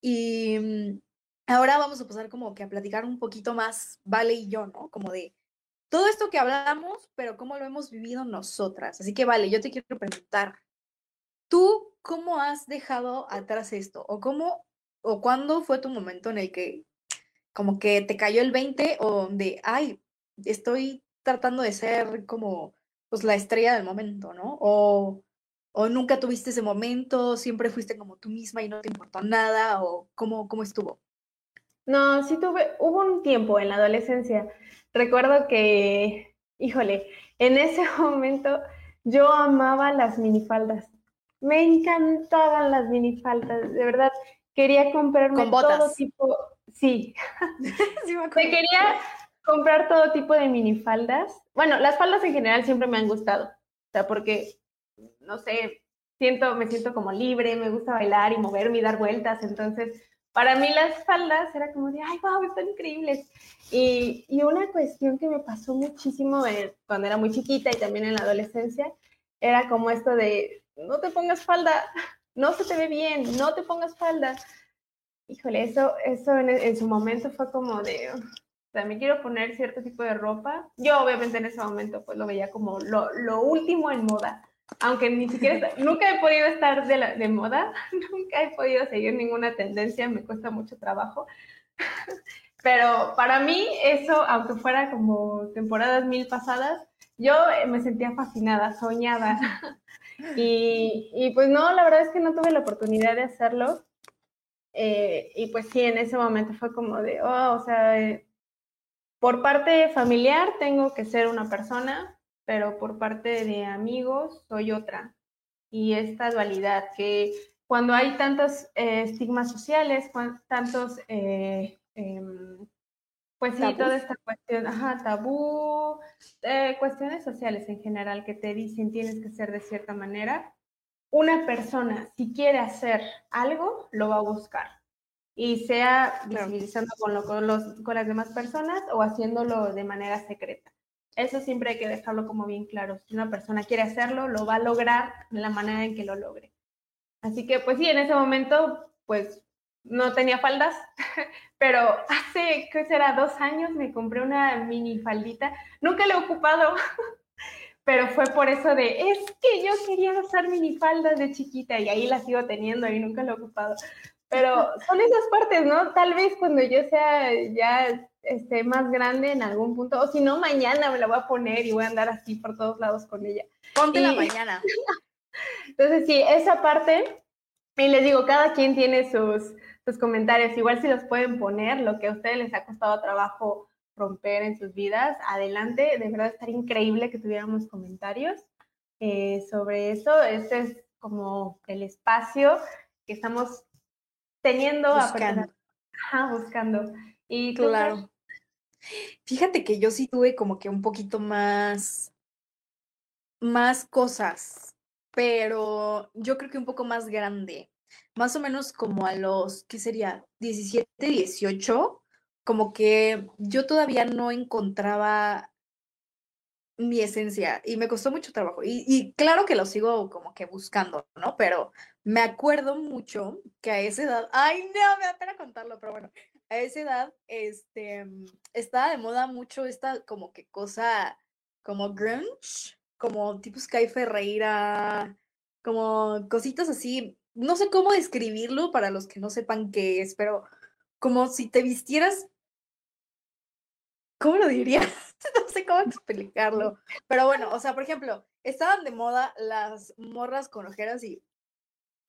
Y mm, ahora vamos a pasar como que a platicar un poquito más, Vale y yo, ¿no? Como de todo esto que hablamos, pero cómo lo hemos vivido nosotras. Así que, Vale, yo te quiero preguntar, ¿tú cómo has dejado atrás esto? ¿O cómo, o cuándo fue tu momento en el que como que te cayó el 20 o de, ay, estoy tratando de ser como pues la estrella del momento, ¿no? O, o nunca tuviste ese momento, siempre fuiste como tú misma y no te importó nada, o cómo, cómo estuvo. No, sí tuve, hubo un tiempo en la adolescencia. Recuerdo que, híjole, en ese momento yo amaba las minifaldas. Me encantaban las minifaldas, de verdad. Quería comprarme todo tipo. Sí. sí me quería comprar todo tipo de minifaldas. Bueno, las faldas en general siempre me han gustado. O sea, porque, no sé, siento, me siento como libre, me gusta bailar y moverme y dar vueltas. Entonces, para mí las faldas era como de, ay, wow, están increíbles. Y, y una cuestión que me pasó muchísimo cuando era muy chiquita y también en la adolescencia, era como esto de, no te pongas falda, no se te ve bien, no te pongas falda. Híjole, eso, eso en su momento fue como de, me quiero poner cierto tipo de ropa. Yo obviamente en ese momento pues lo veía como lo, lo último en moda. Aunque ni siquiera, nunca he podido estar de, la, de moda, nunca he podido seguir ninguna tendencia, me cuesta mucho trabajo. Pero para mí eso, aunque fuera como temporadas mil pasadas, yo me sentía fascinada, soñada. Y, y pues no, la verdad es que no tuve la oportunidad de hacerlo. Eh, y pues sí, en ese momento fue como de, oh, o sea, eh, por parte familiar tengo que ser una persona, pero por parte de amigos soy otra. Y esta dualidad que cuando hay tantos eh, estigmas sociales, tantos, eh, em, pues sí, toda esta cuestión, ajá, tabú, eh, cuestiones sociales en general que te dicen tienes que ser de cierta manera, una persona si quiere hacer algo, lo va a buscar y sea visibilizando con, los, con las demás personas o haciéndolo de manera secreta. Eso siempre hay que dejarlo como bien claro. Si una persona quiere hacerlo, lo va a lograr de la manera en que lo logre. Así que, pues sí, en ese momento, pues no tenía faldas, pero hace, ¿qué será? Dos años me compré una mini faldita. Nunca la he ocupado, pero fue por eso de, es que yo quería usar minifaldas de chiquita y ahí la sigo teniendo y nunca la he ocupado. Pero son esas partes, ¿no? Tal vez cuando yo sea ya esté más grande en algún punto, o si no, mañana me la voy a poner y voy a andar así por todos lados con ella. Ponte la mañana. Entonces, sí, esa parte, y les digo, cada quien tiene sus, sus comentarios, igual si los pueden poner, lo que a ustedes les ha costado trabajo romper en sus vidas, adelante, de verdad estaría increíble que tuviéramos comentarios eh, sobre eso. Este es como el espacio que estamos teniendo buscando. buscando. Y claro. Fíjate que yo sí tuve como que un poquito más, más cosas, pero yo creo que un poco más grande. Más o menos como a los, ¿qué sería? 17, 18, como que yo todavía no encontraba mi esencia y me costó mucho trabajo. Y, claro que lo sigo como que buscando, ¿no? Pero me acuerdo mucho que a esa edad, ay, no, me da pena contarlo, pero bueno, a esa edad, este, estaba de moda mucho esta como que cosa, como grunge, como tipo Sky Ferreira, como cositas así, no sé cómo describirlo para los que no sepan qué es, pero como si te vistieras, ¿cómo lo dirías? no sé cómo explicarlo, pero bueno, o sea, por ejemplo, estaban de moda las morras con ojeras y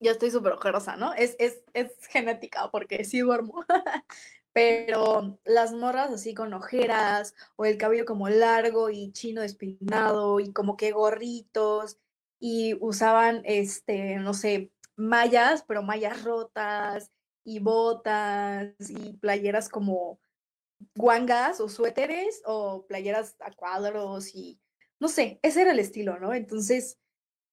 yo estoy súper ojerosa, ¿no? Es, es, es genética porque sí duermo. Pero las morras así con ojeras o el cabello como largo y chino despeinado y como que gorritos y usaban, este, no sé, mallas, pero mallas rotas y botas y playeras como guangas o suéteres o playeras a cuadros y no sé, ese era el estilo, ¿no? Entonces,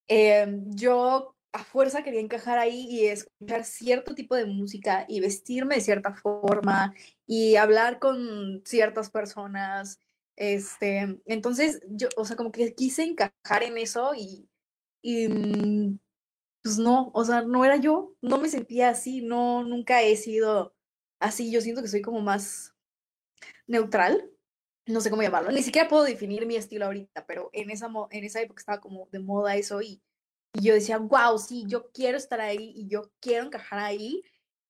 em, yo a fuerza quería encajar ahí y escuchar cierto tipo de música y vestirme de cierta forma y hablar con ciertas personas. Este, entonces yo, o sea, como que quise encajar en eso y, y pues no, o sea, no era yo, no me sentía así, no, nunca he sido así, yo siento que soy como más neutral, no sé cómo llamarlo, ni siquiera puedo definir mi estilo ahorita, pero en esa, en esa época estaba como de moda eso y, yo decía, wow, sí, yo quiero estar ahí y yo quiero encajar ahí.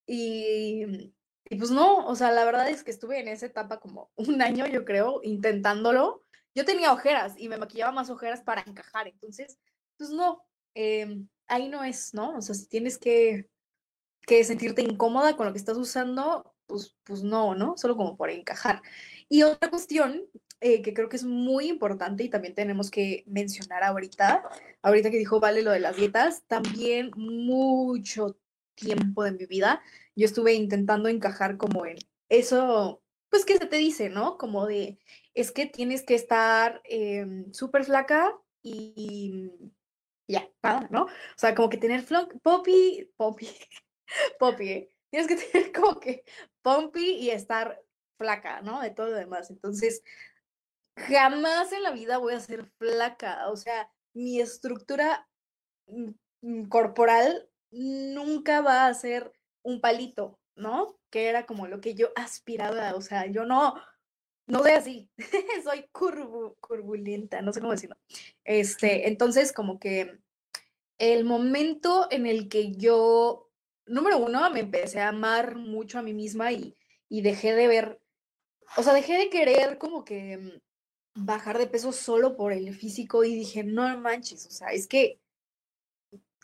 Y, y pues no, o sea, la verdad es que estuve en esa etapa como un año, yo creo, intentándolo. Yo tenía ojeras y me maquillaba más ojeras para encajar, entonces, pues no, em, ahí no es, ¿no? O sea, si tienes que, que sentirte incómoda con lo que estás usando, pues, pues no, ¿no? Solo como por encajar. Y otra cuestión eh, que creo que es muy importante y también tenemos que mencionar ahorita, ahorita que dijo Vale lo de las dietas, también mucho tiempo de mi vida yo estuve intentando encajar como en eso, pues que se te dice, ¿no? Como de, es que tienes que estar em, súper flaca y ya, nada, ¿no? O sea, como que tener poppy, poppy, poppy, ¿eh? Tienes que tener como que pompy y estar flaca, ¿no? De todo lo demás. Entonces, jamás en la vida voy a ser flaca. O sea, mi estructura mm, mm, corporal nunca va a ser un palito, ¿no? Que era como lo que yo aspiraba. O sea, yo no, no soy así. soy curvu, curvulenta, no sé cómo decirlo. Este, entonces, como que el momento en el que yo, número uno, me empecé a amar mucho a mí misma y, y dejé de ver, o sea, dejé de querer como que mm, bajar de peso solo por el físico y dije, no manches, o sea, es que,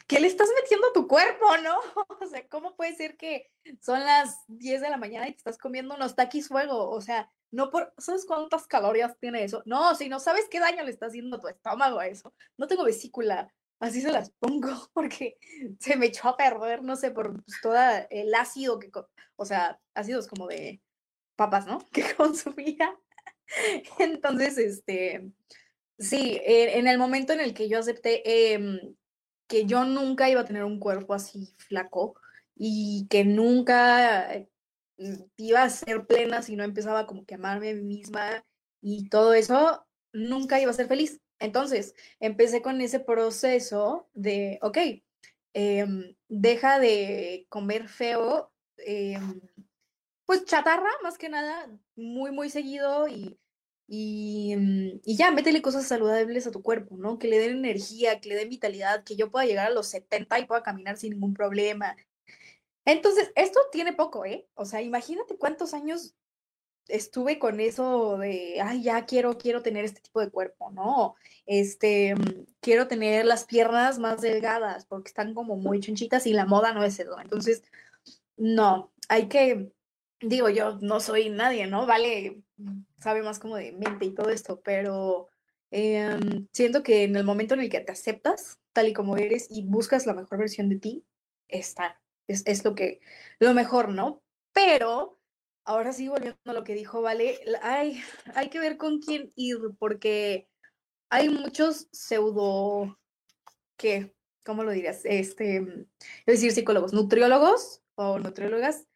¿qué le estás metiendo a tu cuerpo, no? O sea, ¿cómo puede ser que son las 10 de la mañana y te estás comiendo unos taquis fuego? O sea, no por, ¿sabes cuántas calorías tiene eso? No, si no sabes qué daño le está haciendo a tu estómago a eso. No tengo vesícula, así se las pongo porque se me echó a perder, no sé, por pues, todo el ácido que, o sea, ácidos como de papas, ¿no? Que consumía. Entonces, este, sí, en el momento en el que yo acepté em, que yo nunca iba a tener un cuerpo así flaco y que nunca eh, iba a ser plena si no empezaba como que a amarme a mí misma y todo eso, nunca iba a ser feliz. Entonces, empecé con ese proceso de, ok, em, deja de comer feo, em, pues chatarra, más que nada, muy, muy seguido y, y, mm, y, ya, métele cosas saludables a tu cuerpo, ¿no? Que le den energía, que le den vitalidad, que yo pueda llegar a los 70 y pueda caminar sin ningún problema. Entonces, esto tiene poco, ¿eh? O sea, imagínate cuántos años estuve con eso de, ay, ya quiero, quiero tener este tipo de cuerpo, ¿no? Este, mm, quiero tener las piernas más delgadas porque están como muy chonchitas y la moda no es eso. Entonces, no, hay que digo, yo no soy nadie, ¿no? Vale, sabe más como de mente y todo esto, pero em, siento que en el momento en el que te aceptas tal y como eres y buscas la mejor versión de ti, está, es, es lo que, lo mejor, ¿no? Pero ahora sí, volviendo a lo que dijo, Vale, hay, hay que ver con quién ir, porque hay muchos pseudo, ¿qué? ¿Cómo lo dirías? Este, es decir, psicólogos, nutriólogos o nutriólogas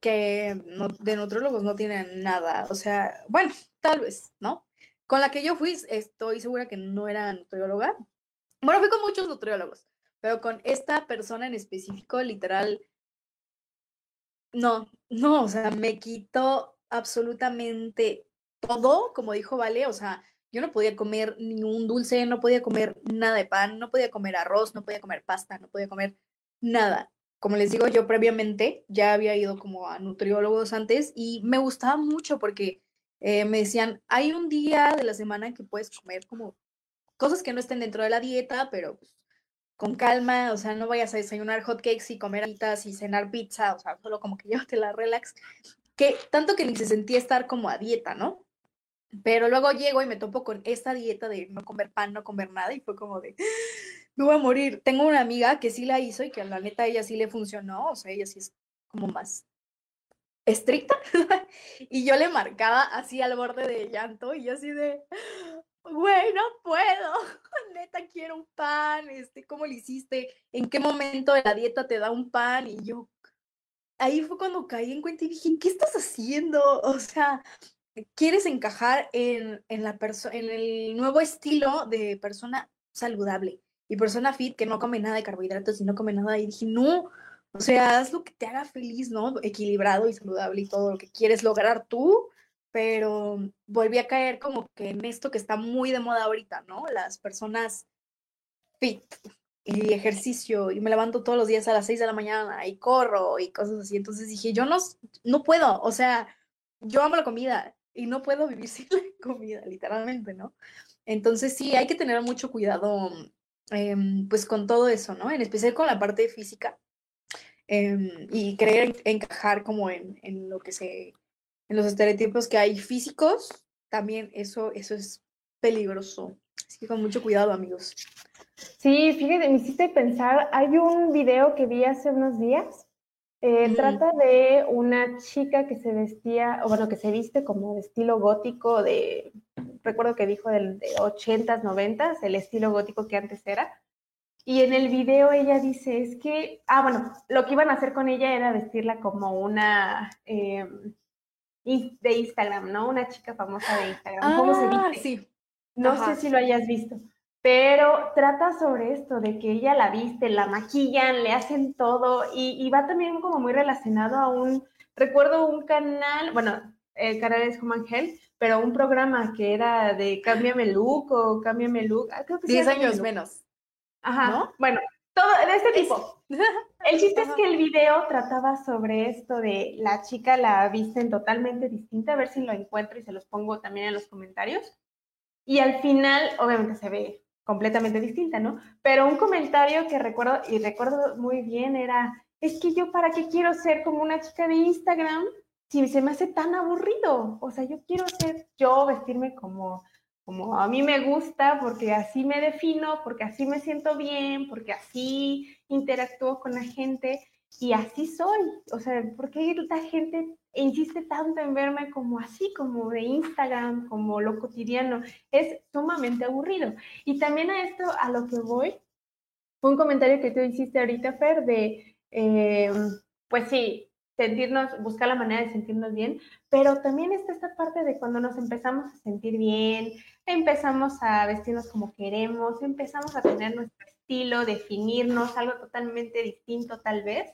que de nutrólogos no tienen nada. O sea, bueno, tal vez, ¿no? Con la que yo fui, estoy segura que no era nutrióloga. Bueno, fui con muchos nutriólogos, pero con esta persona en específico, literal, no, no, o sea, me quitó absolutamente todo, como dijo Vale, o sea, yo no podía comer ningún dulce, no podía comer nada de pan, no podía comer arroz, no podía comer pasta, no podía comer nada. Como les digo, yo previamente ya había ido como a nutriólogos antes y me gustaba mucho porque eh, me decían, hay un día de la semana que puedes comer como cosas que no estén dentro de la dieta, pero pues, con calma, o sea, no vayas a desayunar hotcakes y comer alitas y cenar pizza, o sea, solo como que llévate la relax, que tanto que ni se sentía estar como a dieta, ¿no? Pero luego llego y me topo con esta dieta de no comer pan, no comer nada y fue como de, me voy a morir. Tengo una amiga que sí la hizo y que la neta ella sí le funcionó, o sea, ella sí es como más estricta y yo le marcaba así al borde de llanto y yo así de, güey, no puedo, neta quiero un pan, este, ¿cómo lo hiciste? ¿En qué momento de la dieta te da un pan? Y yo, ahí fue cuando caí en cuenta y dije, ¿qué estás haciendo? O sea, quieres encajar en, en la en el nuevo estilo de persona saludable y persona fit que no come nada de carbohidratos y no come nada. Y dije, no, o sea, haz lo que te haga feliz, ¿no? Equilibrado y saludable y todo lo que quieres lograr tú, pero volví a caer como que en esto que está muy de moda ahorita, ¿no? Las personas fit y ejercicio y me levanto todos los días a las 6 de la mañana y corro y cosas así. Entonces dije, yo no, no puedo, o sea, yo amo la comida y no puedo vivir sin la comida, literalmente, ¿no? Entonces sí, hay que tener mucho cuidado, em, pues con todo eso, ¿no? En especial con la parte física em, y querer encajar como en, en lo que se en los estereotipos que hay físicos, también eso, eso es peligroso. Así que con mucho cuidado, amigos. Sí, fíjate, me hiciste pensar, hay un video que vi hace unos días, eh, trata de una chica que se vestía, o bueno, que se viste como de estilo gótico, de, recuerdo que dijo del, de 80s, 90s, el estilo gótico que antes era. Y en el video ella dice, es que, ah, bueno, lo que iban a hacer con ella era vestirla como una, em, de Instagram, ¿no? Una chica famosa de Instagram. ¿Cómo se ah, viste? Sí. No sé si lo hayas visto, pero trata sobre esto, de que ella la viste, la maquillan, le hacen todo y, va también como muy relacionado a un, recuerdo un canal, bueno, el canal es como Ángel, pero un programa que era de Cámbiame Look o Cámbiame Look, ah, creo que 10 años menos. Ajá, ¿no? bueno, todo de este tipo. El chiste es que el video trataba sobre esto de la chica la visten totalmente distinta, a ver si lo encuentro y se los pongo también en los comentarios. Y al final, obviamente se ve completamente distinta, ¿no? Pero un comentario que recuerdo y recuerdo muy bien era, es que yo para qué quiero ser como una chica de Instagram si se me hace tan aburrido. O sea, yo quiero ser yo, vestirme como como a mí me gusta, porque así me defino, porque así me siento bien, porque así interactúo con la gente y así soy. O sea, ¿por qué la gente insiste tanto en verme como así, como de Instagram, como lo cotidiano? Es sumamente aburrido. Y también a esto, a lo que voy, un comentario que tú hiciste ahorita, Fer, de, eh, pues sí, sentirnos, buscar la manera de sentirnos bien, pero también está esta parte de cuando nos empezamos a sentir bien, empezamos a vestirnos como queremos, empezamos a tener nuestro estilo, definirnos, algo totalmente distinto tal vez,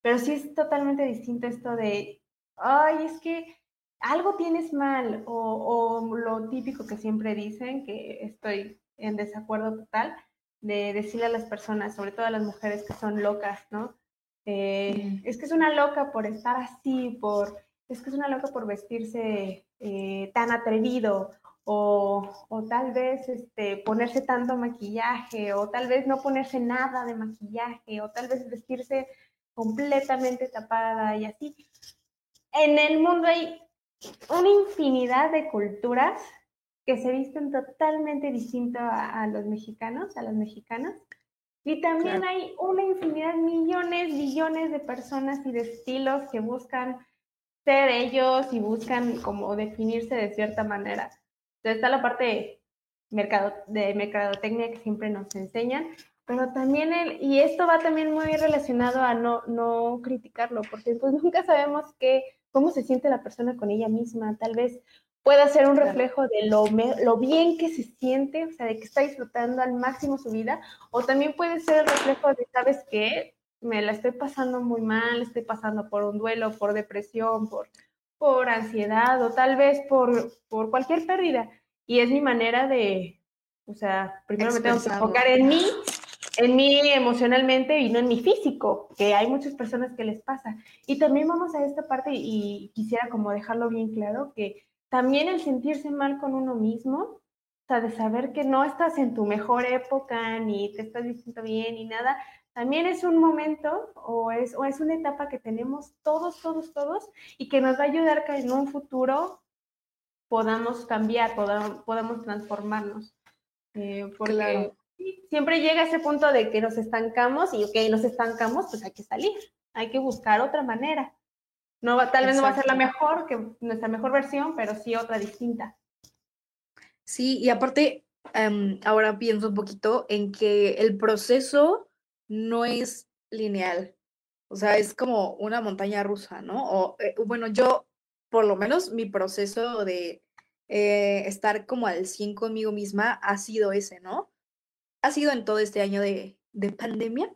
pero sí es totalmente distinto esto de, ay, es que algo tienes mal, o, o lo típico que siempre dicen, que estoy en desacuerdo total, de decirle a las personas, sobre todo a las mujeres que son locas, ¿no? Eh, es que es una loca por estar así, por, es que es una loca por vestirse eh, tan atrevido, o, o, tal vez este, ponerse tanto maquillaje, o tal vez no ponerse nada de maquillaje, o tal vez vestirse completamente tapada y así. En el mundo hay una infinidad de culturas que se visten totalmente distinto a, a los mexicanos, a las mexicanas. Y también hay una infinidad, millones, billones de personas y de estilos que buscan ser ellos y buscan como definirse de cierta manera. Entonces está la parte de, mercado, de mercadotecnia que siempre nos enseñan, pero también el, y esto va también muy relacionado a no, no criticarlo, porque pues nunca sabemos qué, cómo se siente la persona con ella misma, tal vez pueda ser un reflejo de lo, lo bien que se siente, o sea, de que está disfrutando al máximo su vida, o también puede ser el reflejo de, ¿sabes qué? Me la estoy pasando muy mal, estoy pasando por un duelo, por depresión, por, por ansiedad, o tal vez por, por cualquier pérdida. Y es mi manera de, o sea, primero me tengo que enfocar en mí, en mí emocionalmente y no en mi físico, que hay muchas personas que les pasa. Y también vamos a esta parte y quisiera como dejarlo bien claro que también el sentirse mal con uno mismo, o sea, de saber que no estás en tu mejor época, ni te estás vistiendo bien, ni nada, también es un momento o es, o es una etapa que tenemos todos, todos, todos, y que nos va a ayudar que en un futuro podamos cambiar, podamos, podamos transformarnos. Eh, porque siempre llega ese punto de que nos estancamos y, ok, nos estancamos, pues hay que salir, hay que buscar otra manera. No tal vez no va a ser la mejor, que nuestra mejor versión, pero sí otra distinta. Sí, y aparte, em, ahora pienso un poquito en que el proceso no es lineal. O sea, es como una montaña rusa, ¿no? O eh, bueno, yo, por lo menos, mi proceso de eh, estar como al 100 conmigo misma ha sido ese, ¿no? Ha sido en todo este año de, de pandemia.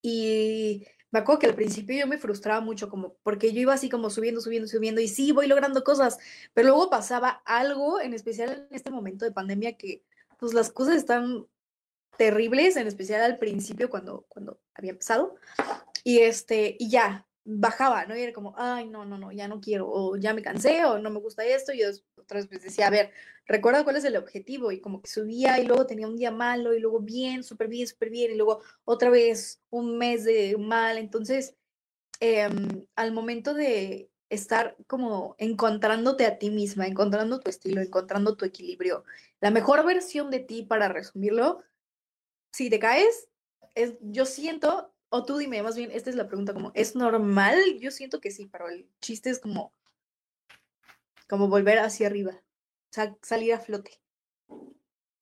Y me acuerdo que al principio yo me frustraba mucho, como porque yo iba así como subiendo, subiendo, subiendo, y sí, voy logrando cosas, pero luego pasaba algo, en especial en este momento de pandemia, que pues las cosas están terribles, en especial al principio cuando, cuando había empezado, y este, y ya, bajaba, ¿no? Y era como, ay, no, no, no, ya no quiero, o ya me cansé, o no me gusta esto, y yo otra vez decía, a ver, recuerda cuál es el objetivo, y como que subía y luego tenía un día malo, y luego bien, súper bien, súper bien, y luego otra vez un mes de mal, entonces, em, al momento de estar como encontrándote a ti misma, encontrando tu estilo, encontrando tu equilibrio, la mejor versión de ti, para resumirlo, si te caes, es, yo siento o tú dime, más bien, esta es la pregunta, como, ¿es normal? Yo siento que sí, pero el chiste es como, como volver hacia arriba, salir a flote.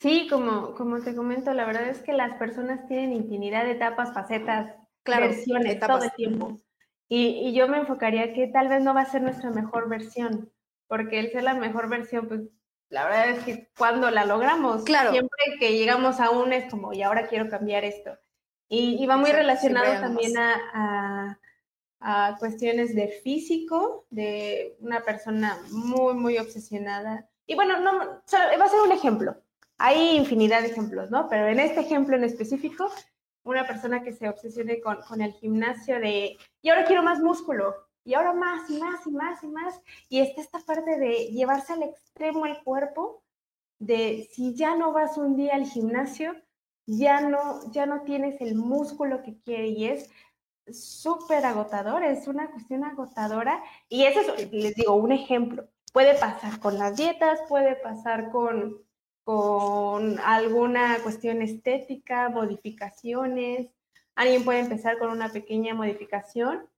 Sí, como, como te comento, la verdad es que las personas tienen infinidad de etapas, facetas, versiones todo el tiempo. Y, y, yo me enfocaría que tal vez no va a ser nuestra mejor versión, porque el ser la mejor versión, pues la verdad es que cuando la logramos, claro. siempre que llegamos a un es como, y ahora quiero cambiar esto. Y, va muy relacionado también a, cuestiones de físico, de una persona muy, muy obsesionada. Y bueno, no, va a ser un ejemplo. Hay infinidad de ejemplos, ¿no? Pero en este ejemplo en específico, una persona que se obsesione con, con el gimnasio de, y ahora quiero más músculo, y ahora más y más y más y más. Y está esta parte de llevarse al extremo el cuerpo, de si ya no vas un día al gimnasio, ya no, ya no tienes el músculo que quiere y es súper agotador, es una cuestión agotadora. Y eso es, les digo, un ejemplo. Puede pasar con las dietas, puede pasar con, con alguna cuestión estética, modificaciones. Alguien puede empezar con una pequeña modificación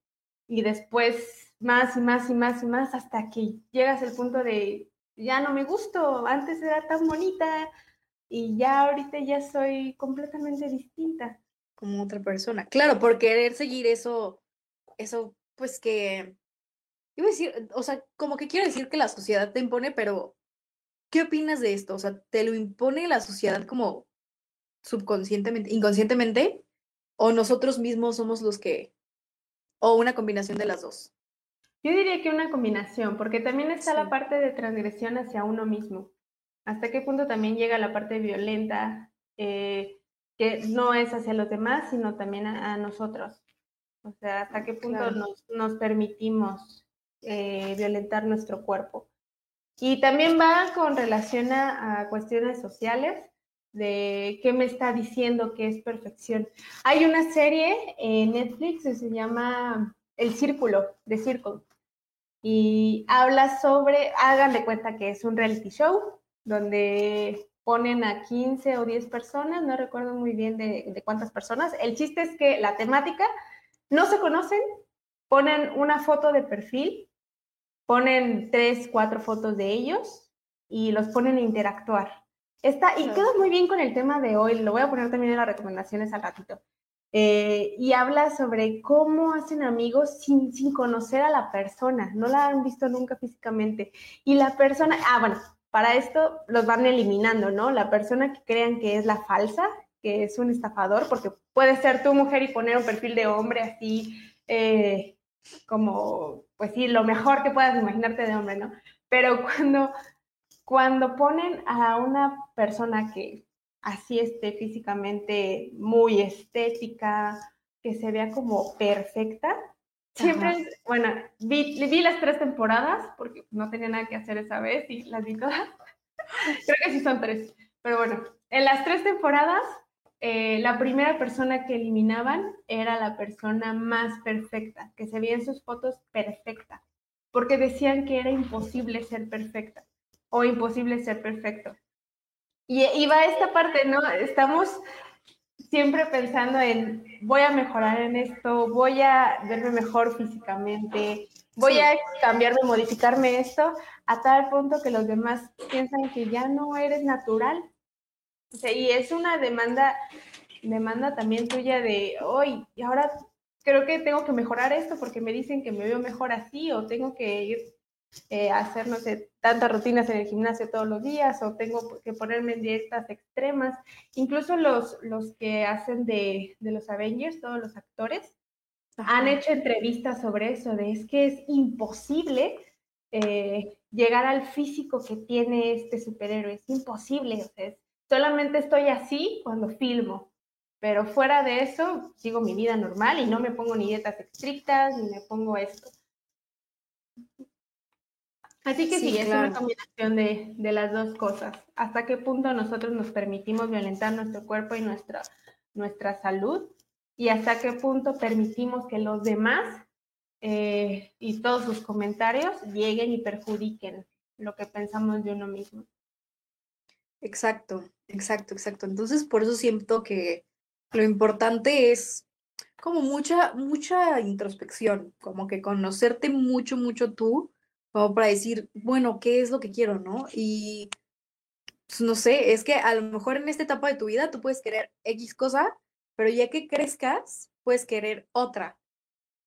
y después más y más y más y más hasta que llegas al punto de ya no me gusto, antes era tan bonita, y ya ahorita ya soy completamente distinta. Como otra persona. Claro, por querer seguir eso, eso, pues que, iba a decir, o sea, como que quiero decir que la sociedad te impone, pero ¿qué opinas de esto? O sea, ¿te lo impone la sociedad como subconscientemente, inconscientemente? ¿O nosotros mismos somos los que, o una combinación de las dos? Yo diría que una combinación, porque también está la parte de transgresión hacia uno mismo hasta qué punto también llega la parte violenta, eh, que no es hacia los demás, sino también a, nosotros. O sea, hasta qué punto nos, permitimos eh, violentar nuestro cuerpo. Y también va con relación a, cuestiones sociales, de qué me está diciendo que es perfección. Hay una serie en Netflix que se llama El Círculo, de Circle, y habla sobre, hagan de cuenta que es un reality show, donde ponen a 15 o 10 personas, no recuerdo muy bien de, cuántas personas. El chiste es que la temática no se conocen, ponen una foto de perfil, ponen tres, cuatro fotos de ellos y los ponen a interactuar. Está, y queda muy bien con el tema de hoy, lo voy a poner también en las recomendaciones al ratito. Eh, y habla sobre cómo hacen amigos sin, sin conocer a la persona, no la han visto nunca físicamente. Y la persona, ah, bueno, para esto los van eliminando, ¿no? La persona que crean que es la falsa, que es un estafador, porque puede ser tu mujer y poner un perfil de hombre así, eh, como, pues sí, lo mejor que puedas imaginarte de hombre, ¿no? Pero cuando, cuando ponen a una persona que así esté físicamente muy estética, que se vea como perfecta, Siempre, bueno, vi, vi, las tres temporadas porque no tenía nada que hacer esa vez y las vi todas. Creo que sí son tres. Pero bueno, en las tres temporadas, eh, la primera persona que eliminaban era la persona más perfecta, que se veía en sus fotos perfecta, porque decían que era imposible ser perfecta o imposible ser perfecto. Y, va esta parte, ¿no? Estamos siempre pensando en voy a mejorar en esto, voy a verme mejor físicamente, voy a cambiarme, modificarme esto, a tal punto que los demás piensan que ya no eres natural. O sea, y es una demanda, demanda también tuya de hoy, y ahora creo que tengo que mejorar esto porque me dicen que me veo mejor así, o tengo que ir eh, hacer, no sé, tantas rutinas en el gimnasio todos los días o tengo que ponerme en dietas extremas. Incluso los, los que hacen de, de los Avengers, todos los actores, han hecho entrevistas sobre eso, de es que es imposible eh, llegar al físico que tiene este superhéroe, es imposible, o sea, solamente estoy así cuando filmo, pero fuera de eso sigo mi vida normal y no me pongo ni dietas estrictas, ni me pongo esto. Así que sí, es una combinación de, de, las dos cosas. ¿Hasta qué punto nosotros nos permitimos violentar nuestro cuerpo y nuestra, nuestra salud? ¿Y hasta qué punto permitimos que los demás eh, y todos sus comentarios lleguen y perjudiquen lo que pensamos de uno mismo? Exacto, exacto, exacto. Entonces, por eso siento que lo importante es como mucha, mucha introspección, como que conocerte mucho, mucho tú como para decir, bueno, ¿qué es lo que quiero, no? Y pues, no sé, es que a lo mejor en esta etapa de tu vida tú puedes querer X cosa, pero ya que crezcas, puedes querer otra,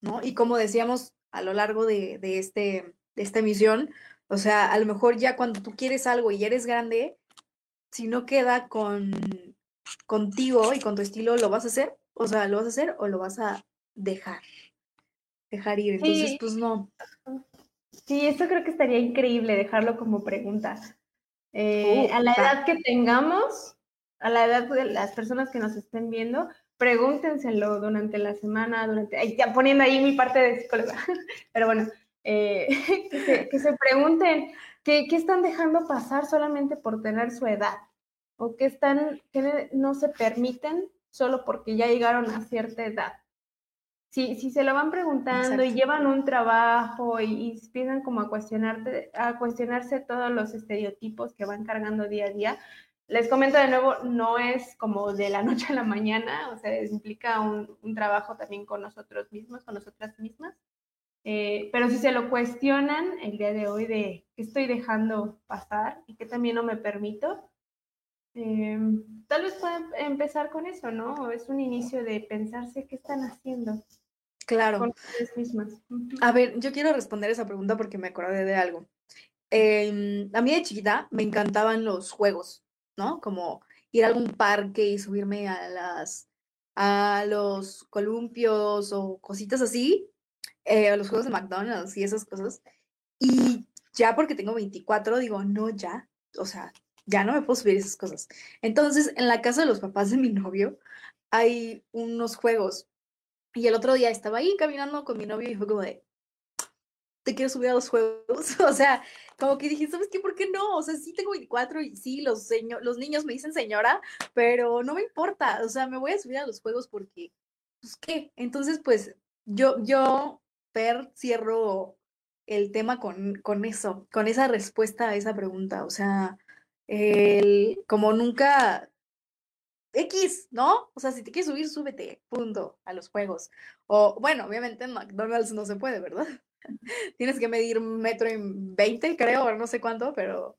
¿no? Y como decíamos a lo largo de, de, este, de esta emisión, o sea, a lo mejor ya cuando tú quieres algo y eres grande, si no queda con contigo y con tu estilo, ¿lo vas a hacer? O sea, ¿lo vas a hacer o lo vas a dejar? Dejar ir. Entonces, pues no. Sí, eso creo que estaría increíble dejarlo como pregunta. Eh, a la edad que tengamos, a la edad de las personas que nos estén viendo, pregúntenselo durante la semana, durante, ya poniendo ahí mi parte de psicóloga, pero bueno, eh, que, se, pregunten ¿qué, ¿qué, están dejando pasar solamente por tener su edad o qué están, que no se permiten solo porque ya llegaron a cierta edad si, si se lo van preguntando y llevan un trabajo y, empiezan como a, cuestionarte, a cuestionarse todos los estereotipos que van cargando día a día, les comento de nuevo, no es como de la noche a la mañana, o sea, implica un, un trabajo también con nosotros mismos, con nosotras mismas. Eh, pero si se lo cuestionan el día de hoy de qué estoy dejando pasar y qué también no me permito, eh, tal vez puedan empezar con eso, ¿no? Es un inicio de pensarse qué están haciendo. Claro. A ver, yo quiero responder esa pregunta porque me acordé de algo. Eh, a mí de chiquita me encantaban los juegos, ¿no? Como ir a algún parque y subirme a las a los columpios o cositas así, eh, a los juegos de McDonald's y esas cosas. Y ya porque tengo 24, digo, no, ya, o sea, ya no me puedo subir esas cosas. Entonces, en la casa de los papás de mi novio hay unos juegos y el otro día estaba ahí caminando con mi novio y fue como de, te quiero subir a los juegos. o sea, como que dije, ¿sabes qué? ¿Por qué no? O sea, sí tengo 24 y sí, los, los niños me dicen señora, pero no me importa. O sea, me voy a subir a los juegos porque, pues, ¿qué? Entonces, pues, yo, yo, Per, cierro el tema con, con eso, con esa respuesta a esa pregunta. O sea, el, como nunca X, ¿no? O sea, si te quieres subir, súbete, punto, a los juegos. O, bueno, obviamente en McDonald's no se puede, ¿verdad? Tienes que medir un metro y veinte, creo, o no sé cuánto, pero,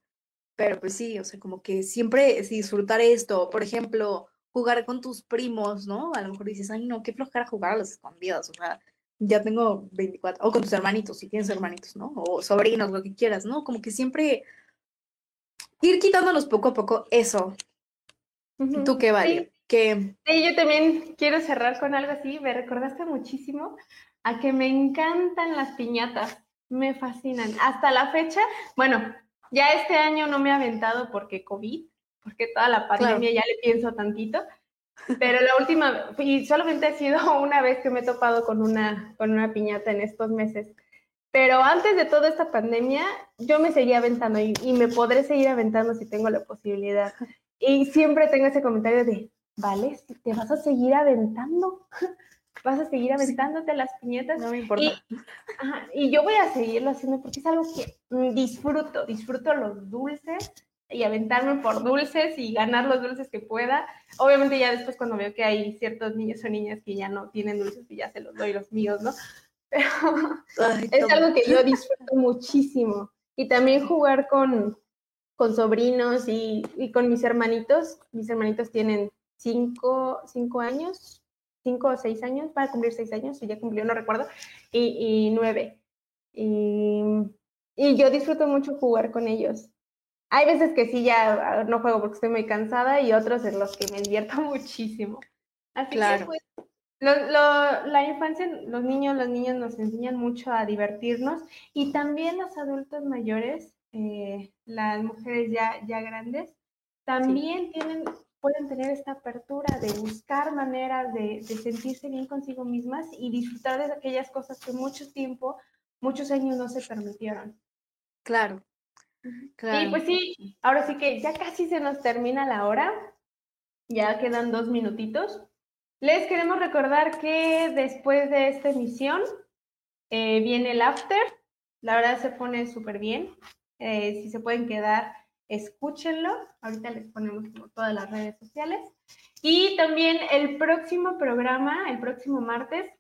pero pues sí, o sea, como que siempre disfrutar esto, por ejemplo, jugar con tus primos, ¿no? A lo mejor dices, ay, no, qué flojera jugar a las escondidas, o sea, ya tengo 24, o con tus hermanitos, si tienes hermanitos, ¿no? O sobrinos, lo que quieras, ¿no? Como que siempre ir quitándonos poco a poco eso, ¿Tú qué vale? Sí. sí, yo también quiero cerrar con algo así. Me recordaste muchísimo a que me encantan las piñatas. Me fascinan. Hasta la fecha, bueno, ya este año no me he aventado porque COVID, porque toda la pandemia ya le pienso tantito. Pero la última, y solamente ha sido una vez que me he topado con una, con una piñata en estos meses. Pero antes de toda esta pandemia, yo me seguía aventando y, y, me podré seguir aventando si tengo la posibilidad. Y siempre tengo ese comentario de, vale, te vas a seguir aventando, vas a seguir aventándote las piñetas. No me importa. Y, yo voy a seguirlo haciendo porque es algo que disfruto, disfruto los dulces, y aventarme por dulces y ganar los dulces que pueda. Obviamente ya después cuando veo que hay ciertos niños o niñas que ya no tienen dulces y ya se los doy los míos, ¿no? Pero es algo que yo disfruto muchísimo. Y también jugar con, con sobrinos y, y, con mis hermanitos. Mis hermanitos tienen cinco, cinco años, cinco o seis años, para cumplir seis años, y ya cumplió, no recuerdo, y, y nueve. Y, y yo disfruto mucho jugar con ellos. Hay veces que sí, ya ah, no juego porque estoy muy cansada y otros en los que me divierto muchísimo. Así que pues, la infancia, los niños, los niños nos enseñan mucho a divertirnos y también los adultos mayores, eh, las mujeres ya, ya grandes, también tienen, pueden tener esta apertura de buscar maneras de, de sentirse bien consigo mismas y disfrutar de aquellas cosas que mucho tiempo muchos años no se permitieron. Claro. claro. Sí, pues sí, ahora sí que ya casi se nos termina la hora, ya quedan dos minutitos. Les queremos recordar que después de esta emisión eh, viene el after, la verdad se pone súper bien, eh, si se pueden quedar, escúchenlo, ahorita les ponemos como todas las redes sociales. Y también el próximo programa, el próximo martes,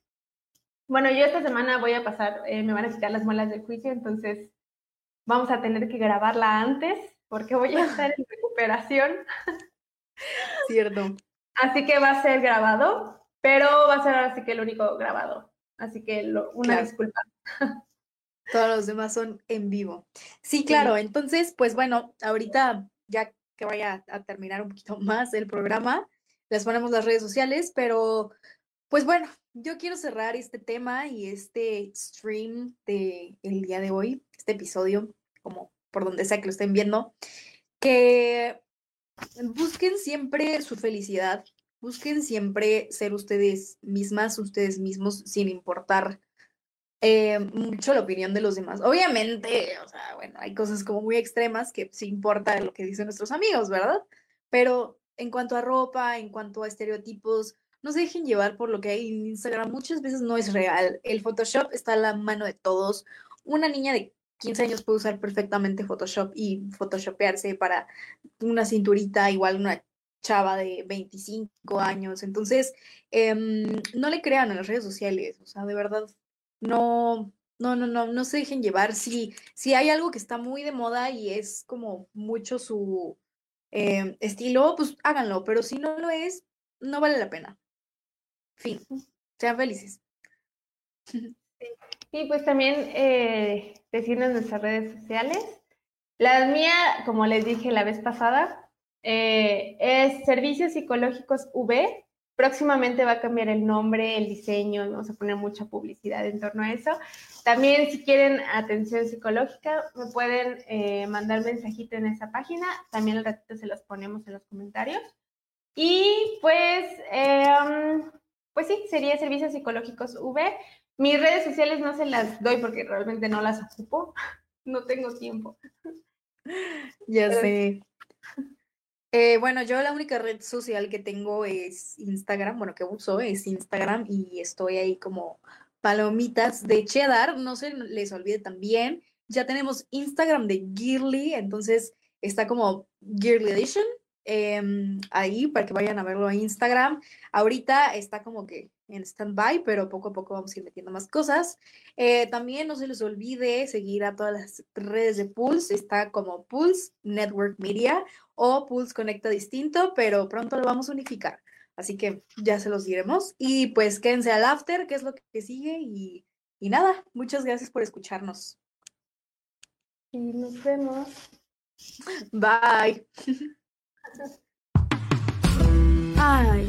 bueno, yo esta semana voy a pasar, eh, me van a quitar las muelas del juicio, entonces vamos a tener que grabarla antes porque voy a estar en recuperación. Cierto. Así que va a ser grabado, pero va a ser así que el único grabado. Así que una disculpa. Todos los demás son en vivo. Sí, claro. Entonces, pues bueno, ahorita ya que vaya a terminar un poquito más el programa, les ponemos las redes sociales, pero pues bueno, yo quiero cerrar este tema y este stream de el día de hoy, este episodio, como por donde sea que lo estén viendo, que busquen siempre su felicidad, busquen siempre ser ustedes mismas, ustedes mismos, sin importar eh, mucho la opinión de los demás. Obviamente, o sea, bueno, hay cosas como muy extremas que sí importa lo que dicen nuestros amigos, ¿verdad? Pero en cuanto a ropa, en cuanto a estereotipos, no se dejen llevar por lo que hay en Instagram. Muchas veces no es real. El Photoshop está a la mano de todos. Una niña de 15 años puede usar perfectamente Photoshop y photoshopearse para una cinturita, igual una chava de 25 años. Entonces, em, no le crean en las redes sociales. O sea, de verdad, no, no, no, no, no se dejen llevar. Si, si hay algo que está muy de moda y es como mucho su em, estilo, pues háganlo. Pero si no lo es, no vale la pena. Fin. Sean felices. Y pues también eh, decirnos nuestras redes sociales. La mía, como les dije la vez pasada, eh, es Servicios Psicológicos V. Próximamente va a cambiar el nombre, el diseño, vamos a poner mucha publicidad en torno a eso. También si quieren atención psicológica, me pueden eh, mandar mensajito en esa página. También al ratito se los ponemos en los comentarios. Y pues eh, pues sí, sería Servicios Psicológicos V. Mis redes sociales no se las doy porque realmente no las ocupo. No tengo tiempo. Ya sé. Eh, bueno, yo la única red social que tengo es Instagram, bueno, que uso es Instagram y estoy ahí como palomitas de cheddar, no se les olvide también. Ya tenemos Instagram de Gearly, entonces está como Gearly Edition Em, ahí para que vayan a verlo a Instagram. Ahorita está como que en stand-by, pero poco a poco vamos a ir metiendo más cosas. Eh, también no se les olvide seguir a todas las redes de Pulse, está como Pulse Network Media o Pulse Conecta Distinto, pero pronto lo vamos a unificar. Así que ya se los diremos. Y pues quédense al after, que es lo que sigue. Y, y nada, muchas gracias por escucharnos. Y nos vemos. Bye. Ay,